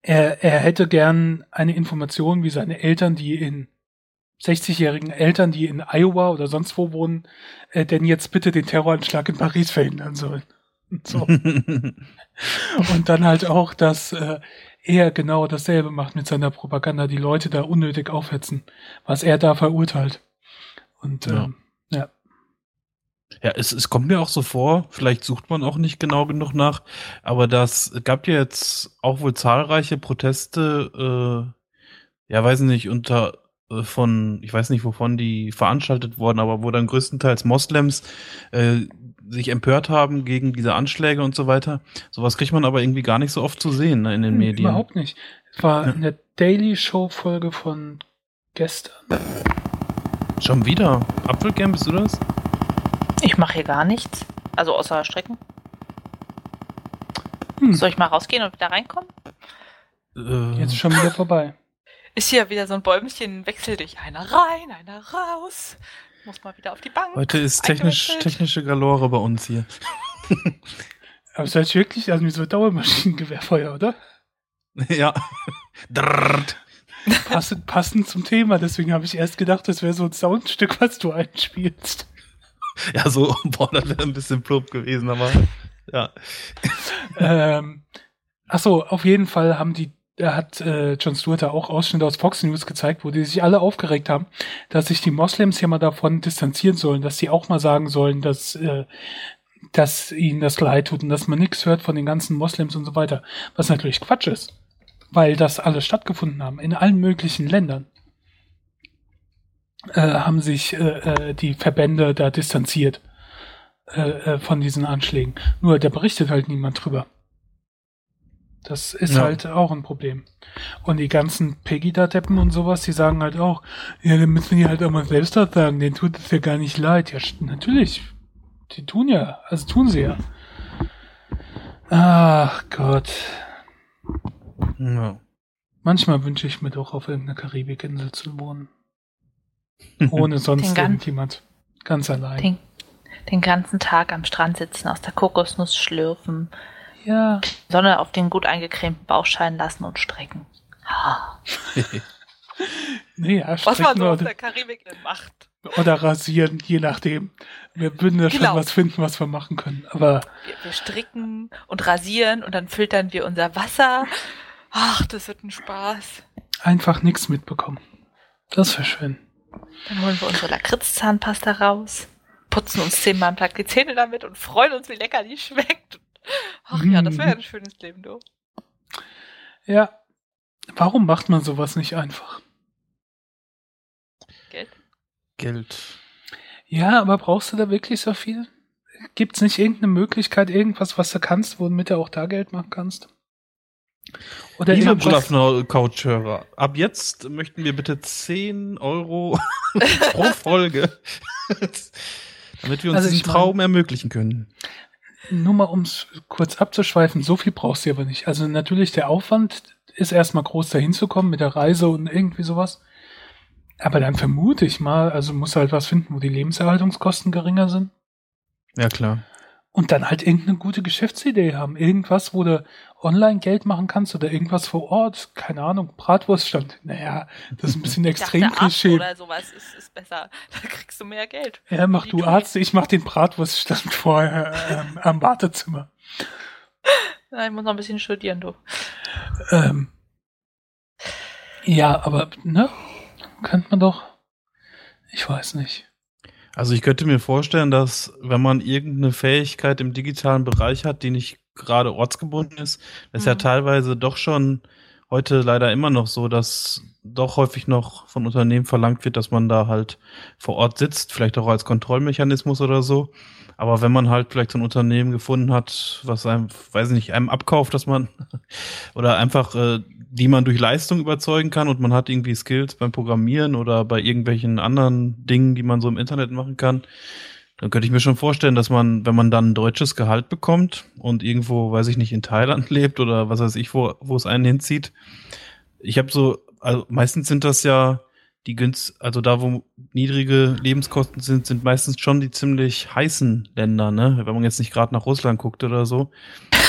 Speaker 1: er, er hätte gern eine Information, wie seine Eltern, die in 60-jährigen Eltern, die in Iowa oder sonst wo wohnen, äh, denn jetzt bitte den Terroranschlag in Paris verhindern sollen. Und So. Und dann halt auch, dass äh, er genau dasselbe macht mit seiner Propaganda, die Leute da unnötig aufhetzen, was er da verurteilt. Und
Speaker 3: Ja.
Speaker 1: ähm, ja.
Speaker 3: Ja, es, es kommt mir auch so vor, vielleicht sucht man auch nicht genau genug nach, aber das gab ja jetzt auch wohl zahlreiche Proteste, äh, ja, weiß nicht, unter von, ich weiß nicht, wovon die veranstaltet wurden, aber wo dann größtenteils Moslems äh, sich empört haben gegen diese Anschläge und so weiter. Sowas kriegt man aber irgendwie gar nicht so oft zu sehen ne, in den
Speaker 1: Hm,
Speaker 3: Medien.
Speaker 1: Überhaupt nicht. Es war
Speaker 3: Ja.
Speaker 1: in der Daily Show Folge von gestern.
Speaker 3: Schon wieder. Apfelcamp, bist du das?
Speaker 2: Ich mache hier gar nichts. Also außer stricken.
Speaker 1: Hm.
Speaker 2: Soll ich mal rausgehen und wieder reinkommen?
Speaker 3: Äh,
Speaker 1: Jetzt schon wieder vorbei.
Speaker 2: Ist hier wieder so ein Bäumchen, wechsel dich. Einer rein, einer raus. Muss mal wieder auf die Bank.
Speaker 3: heute ist technisch, technische Galore bei uns hier.
Speaker 1: Aber es ist wirklich also wie so Dauermaschinengewehrfeuer, oder?
Speaker 3: ja. Drrrt.
Speaker 1: Passend, passend zum Thema, deswegen habe ich erst gedacht, das wäre so ein Soundstück, was du einspielst.
Speaker 3: Ja, so, boah, das wäre ein bisschen plump gewesen, aber ja.
Speaker 1: ähm, achso, auf jeden Fall haben die, da hat äh, John Stewart da auch Ausschnitte aus Fox News gezeigt, wo die sich alle aufgeregt haben, dass sich die Moslems ja mal davon distanzieren sollen, dass sie auch mal sagen sollen, dass, äh, dass ihnen das leid tut und dass man nichts hört von den ganzen Moslems und so weiter. Was natürlich Quatsch ist, weil das alles stattgefunden haben in allen möglichen Ländern. Äh, haben sich äh, äh, die Verbände da distanziert äh, äh, von diesen Anschlägen. Nur da berichtet halt niemand drüber. Das ist
Speaker 3: Ja.
Speaker 1: halt auch ein Problem. Und die ganzen Pegida-Deppen und sowas, die sagen halt auch, ja, dann müssen die halt auch mal selbst was sagen, denen tut es ja gar nicht leid. Ja, natürlich. Die tun ja, also tun sie ja. Ach Gott.
Speaker 3: ja.
Speaker 1: Manchmal wünsche ich mir doch auf irgendeiner Karibikinsel zu wohnen. Ohne sonst irgendjemand. Ganz allein.
Speaker 2: Den, den ganzen Tag am Strand sitzen, aus der Kokosnuss schlürfen,
Speaker 1: Ja.
Speaker 2: Sonne auf den gut eingecremten Bauch scheinen lassen und strecken. Ah,
Speaker 1: Nee, ja,
Speaker 2: Was man so
Speaker 1: oder,
Speaker 2: der Karibik denn macht.
Speaker 1: oder rasieren, je nachdem. Wir würden da schon
Speaker 2: Genau.
Speaker 1: was finden, was wir machen können. Aber
Speaker 2: Wir, wir stricken und rasieren und dann filtern wir unser Wasser. Ach, das wird ein Spaß.
Speaker 1: einfach nichts mitbekommen. Das wäre schön.
Speaker 2: Dann holen wir unsere Lakritzzahnpasta raus, putzen uns zehnmal am Tag die Zähne damit und freuen uns, wie lecker die schmeckt. Ach ja, das wäre ein schönes Leben, du.
Speaker 1: Ja. Warum macht man sowas nicht einfach?
Speaker 2: Geld?
Speaker 3: Geld.
Speaker 1: Ja, aber brauchst du da wirklich so viel? Gibt's nicht irgendeine Möglichkeit, irgendwas, was du kannst, womit du auch da Geld machen kannst? Oder
Speaker 3: Lieber
Speaker 1: irgendwas,
Speaker 3: Brüllaffner Couchhörer, ab jetzt möchten wir bitte 10 Euro pro Folge, damit wir uns
Speaker 1: Also
Speaker 3: diesen Traum ermöglichen können.
Speaker 1: Nur mal ums kurz abzuschweifen, so viel brauchst du aber nicht. Also natürlich der Aufwand ist erstmal groß dahin zu kommen mit der Reise und irgendwie sowas. Aber dann vermute ich mal, also musst du halt was finden, wo die Lebenserhaltungskosten geringer sind.
Speaker 3: Ja, klar.
Speaker 1: Und dann halt irgendeine gute Geschäftsidee haben. Irgendwas, wo du online Geld machen kannst oder irgendwas vor Ort. Keine Ahnung, Bratwurststand. Naja, das ist ein bisschen extrem
Speaker 2: dachte,
Speaker 1: Klischee.
Speaker 2: oder sowas ist, ist besser. Da kriegst du mehr Geld.
Speaker 1: Ja, mach du Arzt, ich mach den Bratwurststand vorher ähm, am Wartezimmer.
Speaker 2: Ja, ich muss noch ein bisschen studieren, du.
Speaker 1: Ähm, ja, aber, ne? Könnte man doch. Ich weiß nicht.
Speaker 3: Also ich könnte mir vorstellen, dass wenn man irgendeine Fähigkeit im digitalen Bereich hat, die nicht gerade ortsgebunden ist, ist ja
Speaker 2: Mhm.
Speaker 3: teilweise doch schon heute leider immer noch so, dass doch häufig noch von Unternehmen verlangt wird, dass man da halt vor Ort sitzt, vielleicht auch als Kontrollmechanismus oder so. Aber wenn man halt vielleicht so ein Unternehmen gefunden hat, was einem, weiß ich nicht, einem abkauft, dass man oder einfach äh, die man durch Leistung überzeugen kann und man hat irgendwie Skills beim Programmieren oder bei irgendwelchen anderen Dingen, die man so im Internet machen kann, dann könnte ich mir schon vorstellen, dass man, wenn man dann ein deutsches Gehalt bekommt und irgendwo, weiß ich nicht, in Thailand lebt oder was weiß ich, wo, wo es einen hinzieht. Ich habe so, also meistens sind das ja die günst, also da, wo niedrige Lebenskosten sind, sind meistens schon die ziemlich heißen Länder, ne? Wenn man jetzt nicht gerade nach Russland guckt oder so.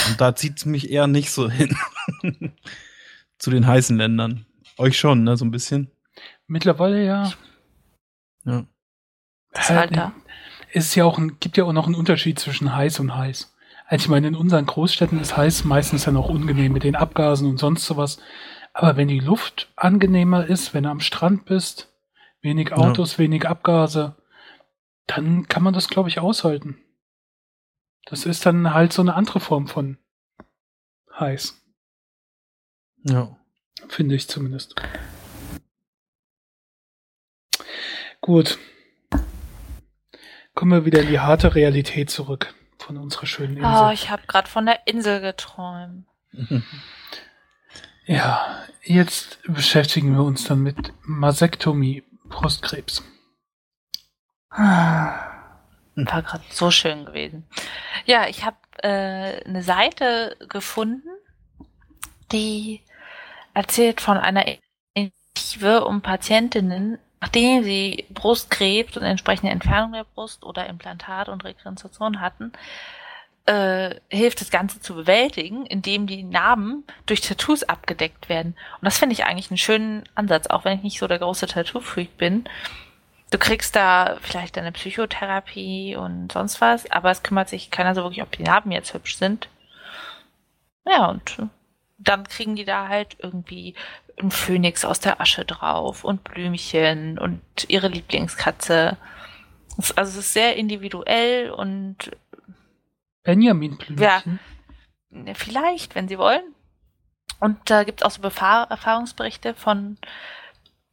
Speaker 3: Und da zieht's mich eher nicht so hin. Zu den heißen Ländern. Euch schon, ne, so ein bisschen.
Speaker 1: Mittlerweile ja.
Speaker 3: Ja.
Speaker 2: Das Alter.
Speaker 1: Es ist ja auch ein, gibt ja auch noch einen Unterschied zwischen heiß und heiß. Also ich meine, in unseren Großstädten ist heiß meistens ja noch unangenehm mit den Abgasen und sonst sowas. Aber wenn die Luft angenehmer ist, wenn du am Strand bist, wenig Autos, wenig Abgase, dann kann man das, glaube ich, aushalten. Das ist dann halt so eine andere Form von heiß,
Speaker 3: Ja.
Speaker 1: finde ich zumindest. Gut. Kommen wir wieder in die harte Realität zurück von unserer schönen Insel.
Speaker 2: Oh, ich habe gerade von der Insel geträumt.
Speaker 1: Ja, jetzt beschäftigen wir uns dann mit Masektomie, Brustkrebs.
Speaker 2: War gerade so schön gewesen. Ja, ich habe äh, eine Seite gefunden, die erzählt von einer Initiative um Patientinnen, nachdem sie Brustkrebs und entsprechende Entfernung der Brust oder Implantat und Rekonstruktion hatten, äh, hilft das Ganze zu bewältigen, indem die Narben durch Tattoos abgedeckt werden. Und das finde ich eigentlich einen schönen Ansatz, auch wenn ich nicht so der große Tattoo-Freak bin. Du kriegst da vielleicht deine Psychotherapie und sonst was, aber es kümmert sich keiner so wirklich, ob die Narben jetzt hübsch sind. Ja, und dann kriegen die da halt irgendwie ein Phönix aus der Asche drauf und Blümchen und ihre Lieblingskatze. Also es ist sehr individuell und
Speaker 1: Benjamin Blümchen.
Speaker 2: Ja, vielleicht, wenn sie wollen. Und da gibt es auch so Befahr Erfahrungsberichte von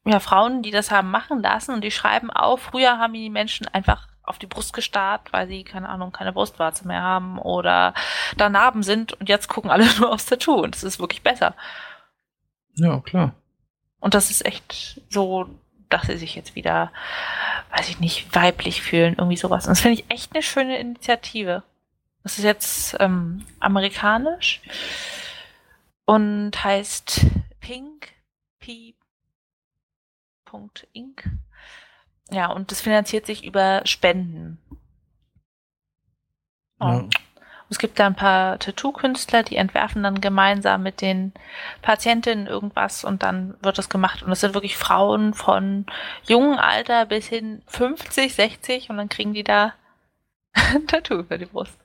Speaker 2: ja, Frauen, die das haben machen lassen und die schreiben auf, früher haben die Menschen einfach auf die Brust gestarrt, weil sie, keine Ahnung, keine Brustwarze mehr haben oder da Narben sind und jetzt gucken alle nur aufs Tattoo und es ist wirklich besser.
Speaker 3: Ja, klar.
Speaker 2: Und das ist echt so, dass sie sich jetzt wieder, weiß ich nicht, weiblich fühlen, irgendwie sowas. Und das finde ich echt eine schöne Initiative. Das ist jetzt ähm, amerikanisch und heißt Pink P. Inc. Ja, und das finanziert sich über Spenden. Ja. Es gibt da ein paar Tattoo-Künstler, die entwerfen dann gemeinsam mit den Patientinnen irgendwas und dann wird das gemacht. Und es sind wirklich Frauen von jungem Alter bis hin 50, 60 und dann kriegen die da ein Tattoo über die Brust.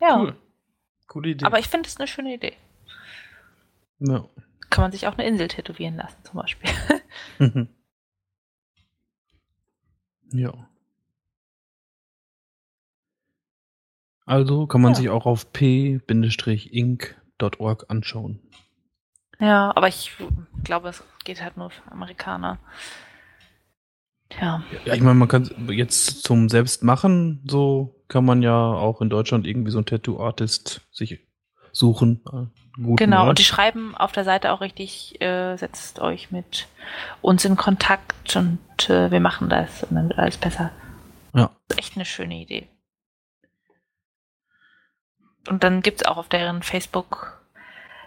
Speaker 2: Ja. Cool. Coole Idee. Aber ich finde es eine schöne Idee. Ja. Kann man sich auch eine Insel tätowieren lassen, zum Beispiel.
Speaker 3: ja. Also kann man ja. sich auch auf p-inc.org anschauen.
Speaker 2: Ja, aber ich glaube, es geht halt nur für Amerikaner.
Speaker 3: Ja. Ja, ich meine, man kann jetzt zum Selbstmachen, so kann man ja auch in Deutschland irgendwie so ein Tattoo-Artist sich suchen.
Speaker 2: genau, Ort. und die schreiben auf der Seite auch richtig, äh, setzt euch mit uns in Kontakt und äh, wir machen das und dann wird alles besser. Ja. Echt eine schöne Idee. Und dann gibt es auch auf deren Facebook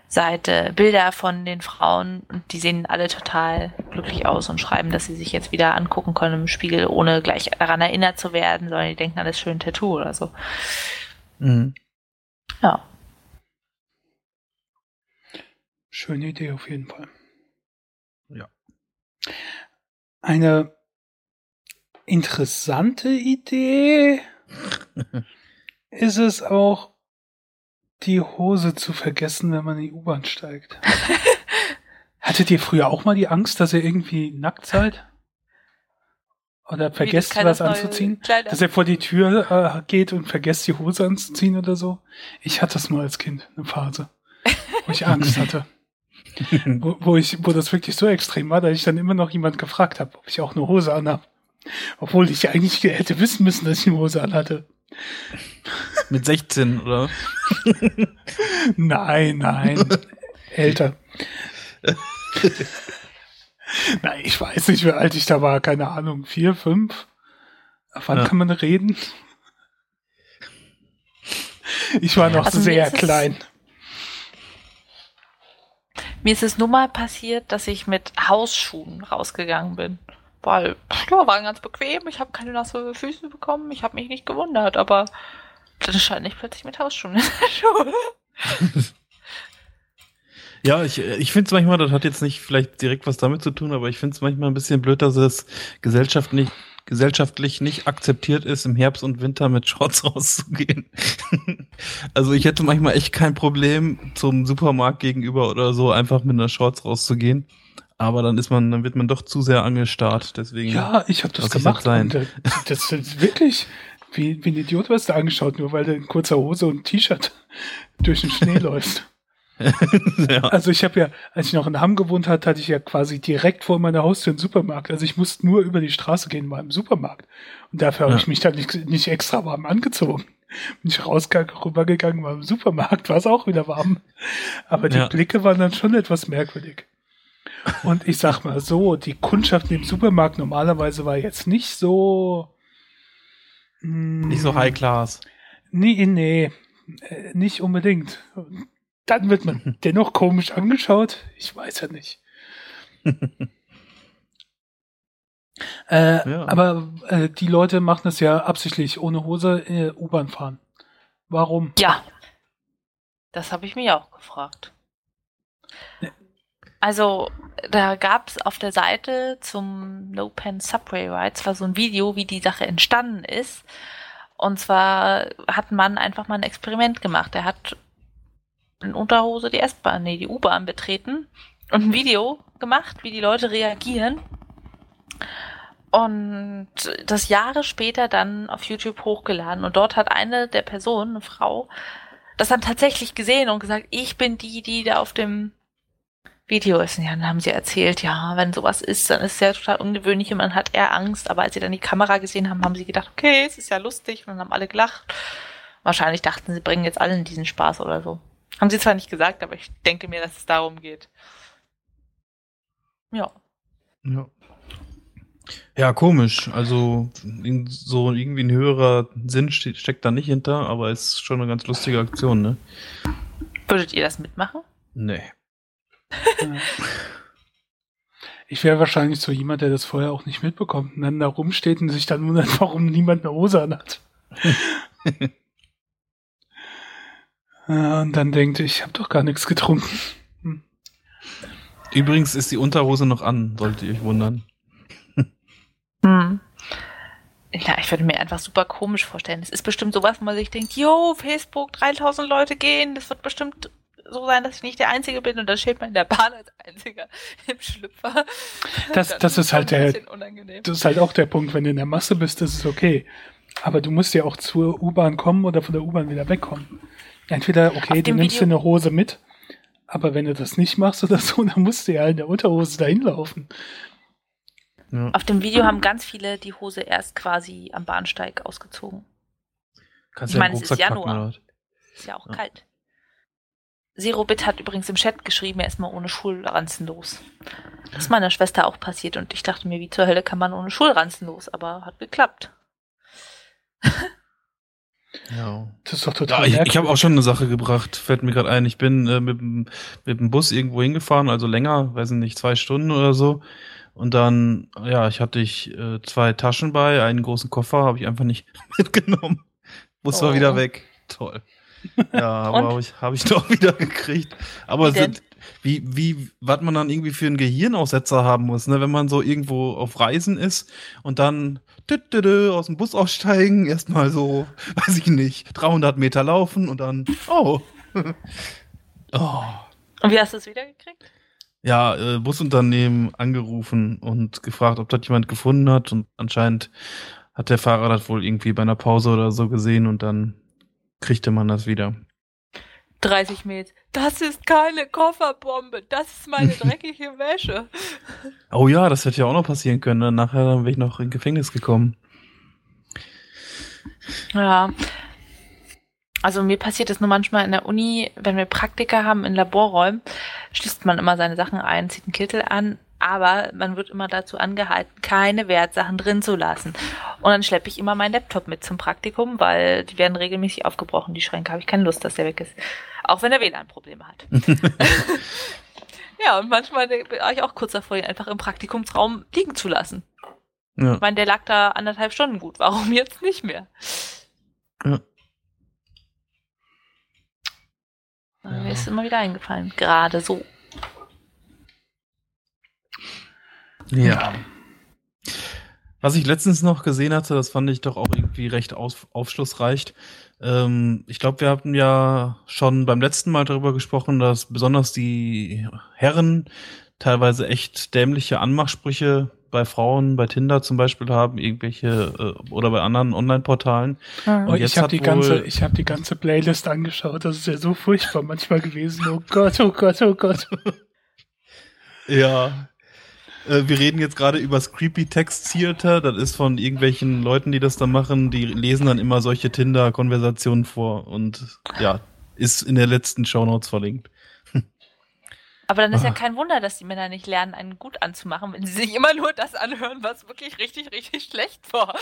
Speaker 2: Seite Bilder von den Frauen und die sehen alle total glücklich aus und schreiben, dass sie sich jetzt wieder angucken können im Spiegel, ohne gleich daran erinnert zu werden, sondern die denken an das schöne Tattoo oder so. Mhm. Ja.
Speaker 1: Schöne Idee auf jeden Fall.
Speaker 3: Ja.
Speaker 1: Eine interessante Idee ist es auch, die Hose zu vergessen, wenn man in die U-Bahn steigt. Hattet ihr früher auch mal die Angst, dass ihr irgendwie nackt seid? Oder vergesst was anzuziehen? Dass ihr vor die Tür äh, geht und vergesst die Hose anzuziehen oder so? Ich hatte das mal als Kind, eine Phase, wo ich Angst hatte. wo, wo, ich, wo das wirklich so extrem war, dass ich dann immer noch jemand gefragt habe, ob ich auch eine Hose anhabe. Obwohl ich eigentlich hätte wissen müssen, dass ich eine Hose anhatte.
Speaker 3: Mit 16, oder?
Speaker 1: nein, nein. Älter. nein, ich weiß nicht, wie alt ich da war. Keine Ahnung. Vier, fünf? Wann ja. kann man reden? Ich war noch also sehr klein.
Speaker 2: Mir ist es nur mal passiert, dass ich mit Hausschuhen rausgegangen bin. Weil, ja, waren ganz bequem, ich habe keine nasse Füße bekommen, ich habe mich nicht gewundert, aber dann scheint nicht plötzlich mit Hausschuhen in der Schuhe.
Speaker 3: Ja, ich, ich finde es manchmal, das hat jetzt nicht vielleicht direkt was damit zu tun, aber ich finde es manchmal ein bisschen blöd, dass es gesellschaftlich, gesellschaftlich nicht akzeptiert ist, im Herbst und Winter mit Shorts rauszugehen. also ich hätte manchmal echt kein Problem, zum Supermarkt gegenüber oder so einfach mit einer Shorts rauszugehen aber dann ist man, dann wird man doch zu sehr angestarrt. Deswegen.
Speaker 1: Ja, ich habe das gemacht. Sein. Und, das ist wirklich wie, wie ein Idiot wirst du angeschaut, nur weil du in kurzer Hose und T-Shirt durch den Schnee läufst. ja. Also ich habe ja, als ich noch in Hamm gewohnt hat, hatte ich ja quasi direkt vor meiner Haustür einen Supermarkt. Also ich musste nur über die Straße gehen, mal im Supermarkt. Und dafür ja. habe ich mich dann nicht, nicht extra warm angezogen. Bin ich rausgegangen, rübergegangen, war im Supermarkt, war es auch wieder warm. Aber die ja. Blicke waren dann schon etwas merkwürdig. Und ich sag mal so, die Kundschaft im Supermarkt normalerweise war jetzt nicht so
Speaker 3: Nicht so High Class.
Speaker 1: Nee, nee, äh, nicht unbedingt. Dann wird man dennoch komisch angeschaut. Ich weiß ja nicht. äh,
Speaker 3: Ja.
Speaker 1: Aber äh, die Leute machen es ja absichtlich ohne Hose äh, U-Bahn fahren. Warum?
Speaker 2: Ja. Das habe ich mich auch gefragt. Also, da gab es auf der Seite zum No Pen Subway Ride zwar so ein Video, wie die Sache entstanden ist. Und zwar hat Mann einfach mal ein Experiment gemacht. Er hat in Unterhose die S-Bahn, nee, die U-Bahn betreten und ein Video gemacht, wie die Leute reagieren. Und das Jahre später dann auf YouTube hochgeladen. Und dort hat eine der Personen, eine Frau, das dann tatsächlich gesehen und gesagt, ich bin die, die da auf dem Video ist. Ja, dann haben sie erzählt, ja, wenn sowas ist, dann ist es ja total ungewöhnlich und man hat eher Angst. Aber als sie dann die Kamera gesehen haben, haben sie gedacht, okay, es ist ja lustig. Und dann haben alle gelacht. Wahrscheinlich dachten sie, bringen jetzt alle in diesen Spaß oder so. Haben sie zwar nicht gesagt, aber ich denke mir, dass es darum geht. Ja.
Speaker 3: Ja. Ja, komisch. Also so irgendwie ein höherer Sinn ste steckt da nicht hinter, aber ist schon eine ganz lustige Aktion, ne?
Speaker 2: Würdet ihr das mitmachen?
Speaker 3: Nee.
Speaker 1: Ich wäre wahrscheinlich so jemand, der das vorher auch nicht mitbekommt und dann da rumsteht und sich dann wundert, warum niemand eine Hose anhat. Und dann denkt, ich habe doch gar nichts getrunken.
Speaker 3: Übrigens ist die Unterhose noch an, solltet ihr euch wundern.
Speaker 2: Hm. Ja, ich würde mir einfach super komisch vorstellen. Es ist bestimmt sowas, wo man sich denkt, yo, Facebook, 3000 Leute gehen, das wird bestimmt so sein, dass ich nicht der Einzige bin und dann steht man in der Bahn als Einziger im Schlüpfer.
Speaker 1: Das- das ist halt der-
Speaker 2: unangenehm.
Speaker 1: Das ist halt auch der Punkt, wenn du in der Masse bist, das ist okay. Aber du musst ja auch zur U-Bahn kommen oder von der U-Bahn wieder wegkommen. Entweder, okay, du nimmst dir
Speaker 2: Video-
Speaker 1: eine Hose mit, aber wenn du das nicht machst oder so, dann musst du ja in der Unterhose dahin laufen.
Speaker 3: Ja.
Speaker 2: Auf dem Video haben ganz viele die Hose erst quasi am Bahnsteig ausgezogen.
Speaker 3: Kannst
Speaker 2: Ich meine, es ist
Speaker 3: packen,
Speaker 2: Januar.
Speaker 3: was?
Speaker 2: Ist ja auch
Speaker 3: Ja.
Speaker 2: kalt. Zerobit hat übrigens im Chat geschrieben, er ist mal ohne Schulranzen los. Das ist meiner Schwester auch passiert und ich dachte mir, wie zur Hölle kann man ohne Schulranzen los? Aber hat geklappt.
Speaker 3: Ja.
Speaker 1: Das ist doch
Speaker 3: Ja,
Speaker 1: total
Speaker 3: ich, ich
Speaker 1: merkwürdig.
Speaker 3: habe auch schon eine Sache gebracht, fällt mir gerade ein. Ich bin äh, mit, dem- mit dem Bus irgendwo hingefahren, also länger, weiß nicht, zwei Stunden oder so. Und dann, ja, ich hatte ich äh, zwei Taschen bei, einen großen Koffer habe ich einfach nicht mitgenommen. Bus war
Speaker 2: Oh.
Speaker 3: wieder weg. Toll. Ja, aber habe ich, hab ich doch wieder gekriegt. Aber
Speaker 2: Wie
Speaker 3: sind, wie, wie, was man dann irgendwie für einen Gehirnaussetzer haben muss, ne? wenn man so irgendwo auf Reisen ist und dann aus dem Bus aussteigen, erstmal so, weiß ich nicht, 300 Meter laufen und dann, oh. oh.
Speaker 2: Und wie hast du es wiedergekriegt?
Speaker 3: Ja, äh, Busunternehmen angerufen und gefragt, ob das jemand gefunden hat und anscheinend hat der Fahrer das wohl irgendwie bei einer Pause oder so gesehen und dann kriegte man das wieder.
Speaker 2: 30 Mails. Das ist keine Kofferbombe, das ist meine dreckige Wäsche.
Speaker 3: Oh ja, das hätte ja auch noch passieren können. Ne? Nachher dann wäre ich noch in Gefängnis gekommen.
Speaker 2: Ja. Also mir passiert es nur manchmal in der Uni, wenn wir Praktika haben in Laborräumen, schließt man immer seine Sachen ein, zieht einen Kittel an, aber man wird immer dazu angehalten, keine Wertsachen drin zu lassen. Und dann schleppe ich immer meinen Laptop mit zum Praktikum, weil die werden regelmäßig aufgebrochen, die Schränke. Habe ich keine Lust, dass der weg ist. Auch wenn er WLAN-Probleme hat. ja, und manchmal war ich auch kurz davor, ihn einfach im Praktikumsraum liegen zu lassen.
Speaker 3: Ja.
Speaker 2: Ich meine, der lag da anderthalb Stunden gut. Warum jetzt nicht mehr?
Speaker 3: Ja.
Speaker 2: Mir ist immer wieder eingefallen. Gerade so.
Speaker 3: Ja. Was ich letztens noch gesehen hatte, das fand ich doch auch irgendwie recht auf, aufschlussreich. Ähm, ich glaube, wir hatten ja schon beim letzten Mal darüber gesprochen, dass besonders die Herren teilweise echt dämliche Anmachsprüche bei Frauen, bei Tinder zum Beispiel haben, irgendwelche äh, oder bei anderen Online-Portalen. Und
Speaker 1: ich habe die ganze, ich habe die ganze Playlist angeschaut. Das ist ja so furchtbar manchmal gewesen. Oh Gott, oh Gott, oh Gott.
Speaker 3: Ja. Äh, wir reden jetzt gerade über das Creepy Text Theater. Das ist von irgendwelchen Leuten, die das da machen. Die lesen dann immer solche Tinder-Konversationen vor und ja, ist in der letzten Shownotes verlinkt.
Speaker 2: Aber dann ist ja
Speaker 3: Ah.
Speaker 2: kein Wunder, dass die Männer nicht lernen, einen gut anzumachen, wenn sie sich immer nur das anhören, was wirklich richtig, richtig schlecht war.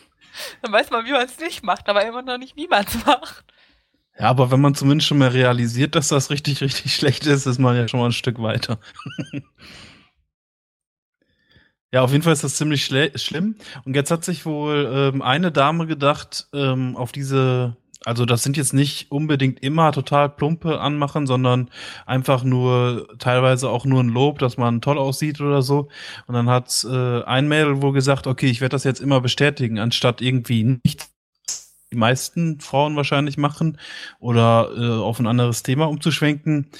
Speaker 2: Dann weiß man, wie man es nicht macht, aber immer noch nicht, wie man es macht.
Speaker 3: Ja, aber wenn man zumindest schon mal realisiert, dass das richtig, richtig schlecht ist, ist man ja schon mal ein Stück weiter. ja, auf jeden Fall ist das ziemlich schlimm. Und jetzt hat sich wohl ähm, eine Dame gedacht, ähm, auf diese also das sind jetzt nicht unbedingt immer total plumpe Anmachen, sondern einfach nur teilweise auch nur ein Lob, dass man toll aussieht oder so. Und dann hat äh, ein Mädel wohl gesagt, okay, ich werde das jetzt immer bestätigen, anstatt irgendwie nicht die meisten Frauen wahrscheinlich machen oder äh, auf ein anderes Thema umzuschwenken,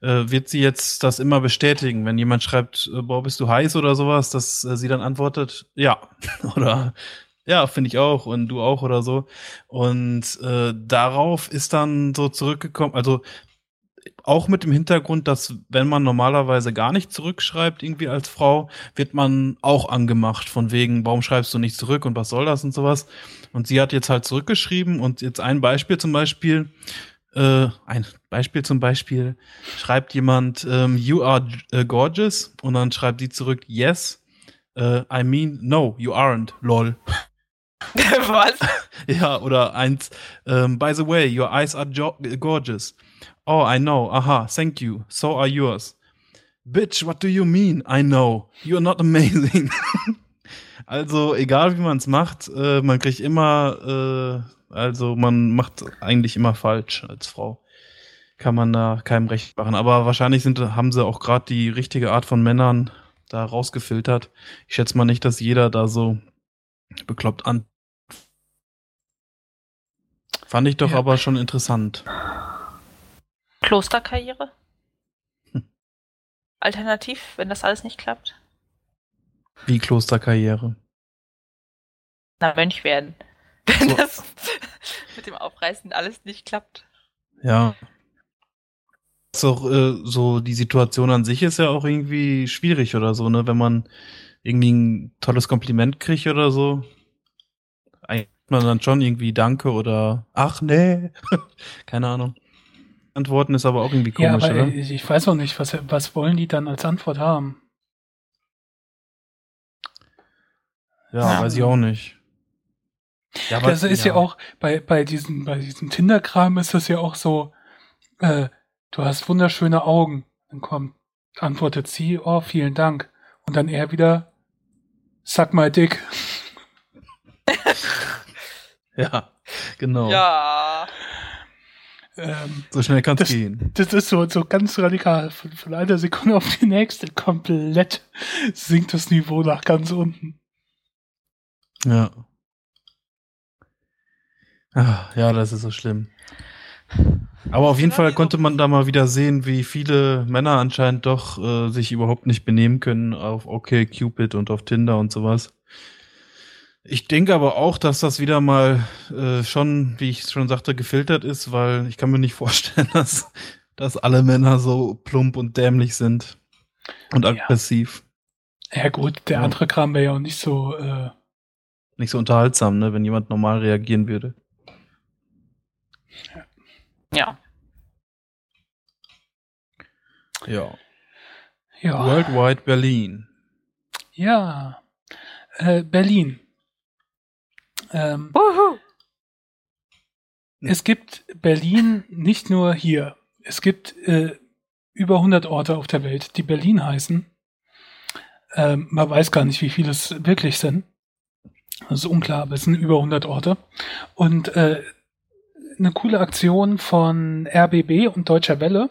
Speaker 3: wird sie jetzt das immer bestätigen. Wenn jemand schreibt, äh, boah, bist du heiß oder sowas, dass äh, sie dann antwortet, ja. oder ja, finde ich auch und du auch oder so. Und äh, darauf ist dann so zurückgekommen, also auch mit dem Hintergrund, dass wenn man normalerweise gar nicht zurückschreibt, irgendwie als Frau, wird man auch angemacht, von wegen, warum schreibst du nicht zurück und was soll das und sowas. Und sie hat jetzt halt zurückgeschrieben und jetzt ein Beispiel zum Beispiel, äh, ein Beispiel zum Beispiel, schreibt jemand, ähm, you are uh, gorgeous und dann schreibt sie zurück, yes, uh, I mean, no, you aren't, lol.
Speaker 2: Was?
Speaker 3: ja, oder eins, ähm, by the way, your eyes are gorgeous. Oh, I know. Aha, thank you. So are yours. Bitch, what do you mean? I know. You're not amazing. also, egal wie man es macht, äh, man kriegt immer, äh, also man macht eigentlich immer falsch als Frau. Kann man da keinem recht machen. Aber wahrscheinlich sind, haben sie auch gerade die richtige Art von Männern da rausgefiltert. Ich schätze mal nicht, dass jeder da so bekloppt an Fand ich doch ja. aber schon interessant.
Speaker 2: Klosterkarriere? Hm. Alternativ, wenn das alles nicht klappt?
Speaker 3: Wie Klosterkarriere?
Speaker 2: Na, Mönch werden. Wenn so. das mit dem Aufreißen alles nicht klappt.
Speaker 3: Ja. So, äh, so die Situation an sich ist ja auch irgendwie schwierig oder so, ne? Wenn man irgendwie ein tolles Kompliment kriegt oder so. Eigentlich man dann schon irgendwie Danke oder Ach nee. Keine Ahnung. Antworten ist aber auch irgendwie komisch, ja, aber
Speaker 1: oder? Ich, ich weiß auch nicht, was, was wollen die dann als Antwort haben?
Speaker 3: Ja, ja. weiß ich auch nicht.
Speaker 1: Ja, aber, das ist ja. ja, auch bei, bei diesem, bei diesem Tinder-Kram ist das ja auch so, äh, du hast wunderschöne Augen. Dann kommt, antwortet sie, oh, vielen Dank. Und dann er wieder, sag mal dick.
Speaker 3: Ja, genau.
Speaker 2: Ja.
Speaker 3: Ähm, so schnell kann es gehen.
Speaker 1: Das ist so, so ganz radikal. Von, von einer Sekunde auf die nächste komplett sinkt das Niveau nach ganz unten.
Speaker 3: Ja. Ach, ja, das ist so schlimm. Aber auf jeden Fall konnte man da mal wieder sehen, wie viele Männer anscheinend doch äh, sich überhaupt nicht benehmen können auf OK Cupid und auf Tinder und sowas. Ich denke aber auch, dass das wieder mal äh, schon, wie ich schon sagte, gefiltert ist, weil ich kann mir nicht vorstellen, dass, dass alle Männer so plump und dämlich sind und ja. aggressiv.
Speaker 1: Ja gut, der ja. andere Kram wäre ja auch nicht so äh
Speaker 3: nicht so unterhaltsam, ne, wenn jemand normal reagieren würde.
Speaker 2: Ja.
Speaker 3: Ja. Ja. Worldwide Berlin.
Speaker 1: Ja. Äh, Berlin. Ähm, es gibt Berlin nicht nur hier. Es gibt äh, über 100 Orte auf der Welt, die Berlin heißen. Ähm, man weiß gar nicht, wie viele es wirklich sind. Das ist unklar, aber es sind über 100 Orte. Und äh, eine coole Aktion von RBB und Deutscher Welle.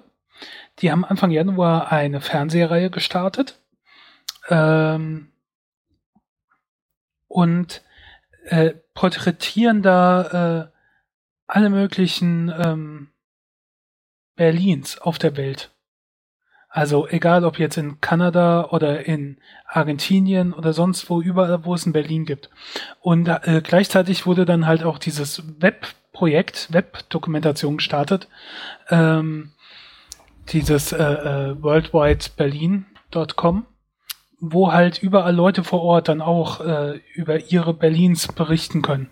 Speaker 1: Die haben Anfang Januar eine Fernsehreihe gestartet. Ähm, und äh, porträtieren da äh, alle möglichen ähm, Berlins auf der Welt. Also egal ob jetzt in Kanada oder in Argentinien oder sonst wo, überall, wo es in Berlin gibt. Und äh, gleichzeitig wurde dann halt auch dieses Webprojekt, Webdokumentation gestartet, ähm, dieses äh, äh, worldwideberlin.com wo halt überall Leute vor Ort dann auch äh, über ihre Berlins berichten können.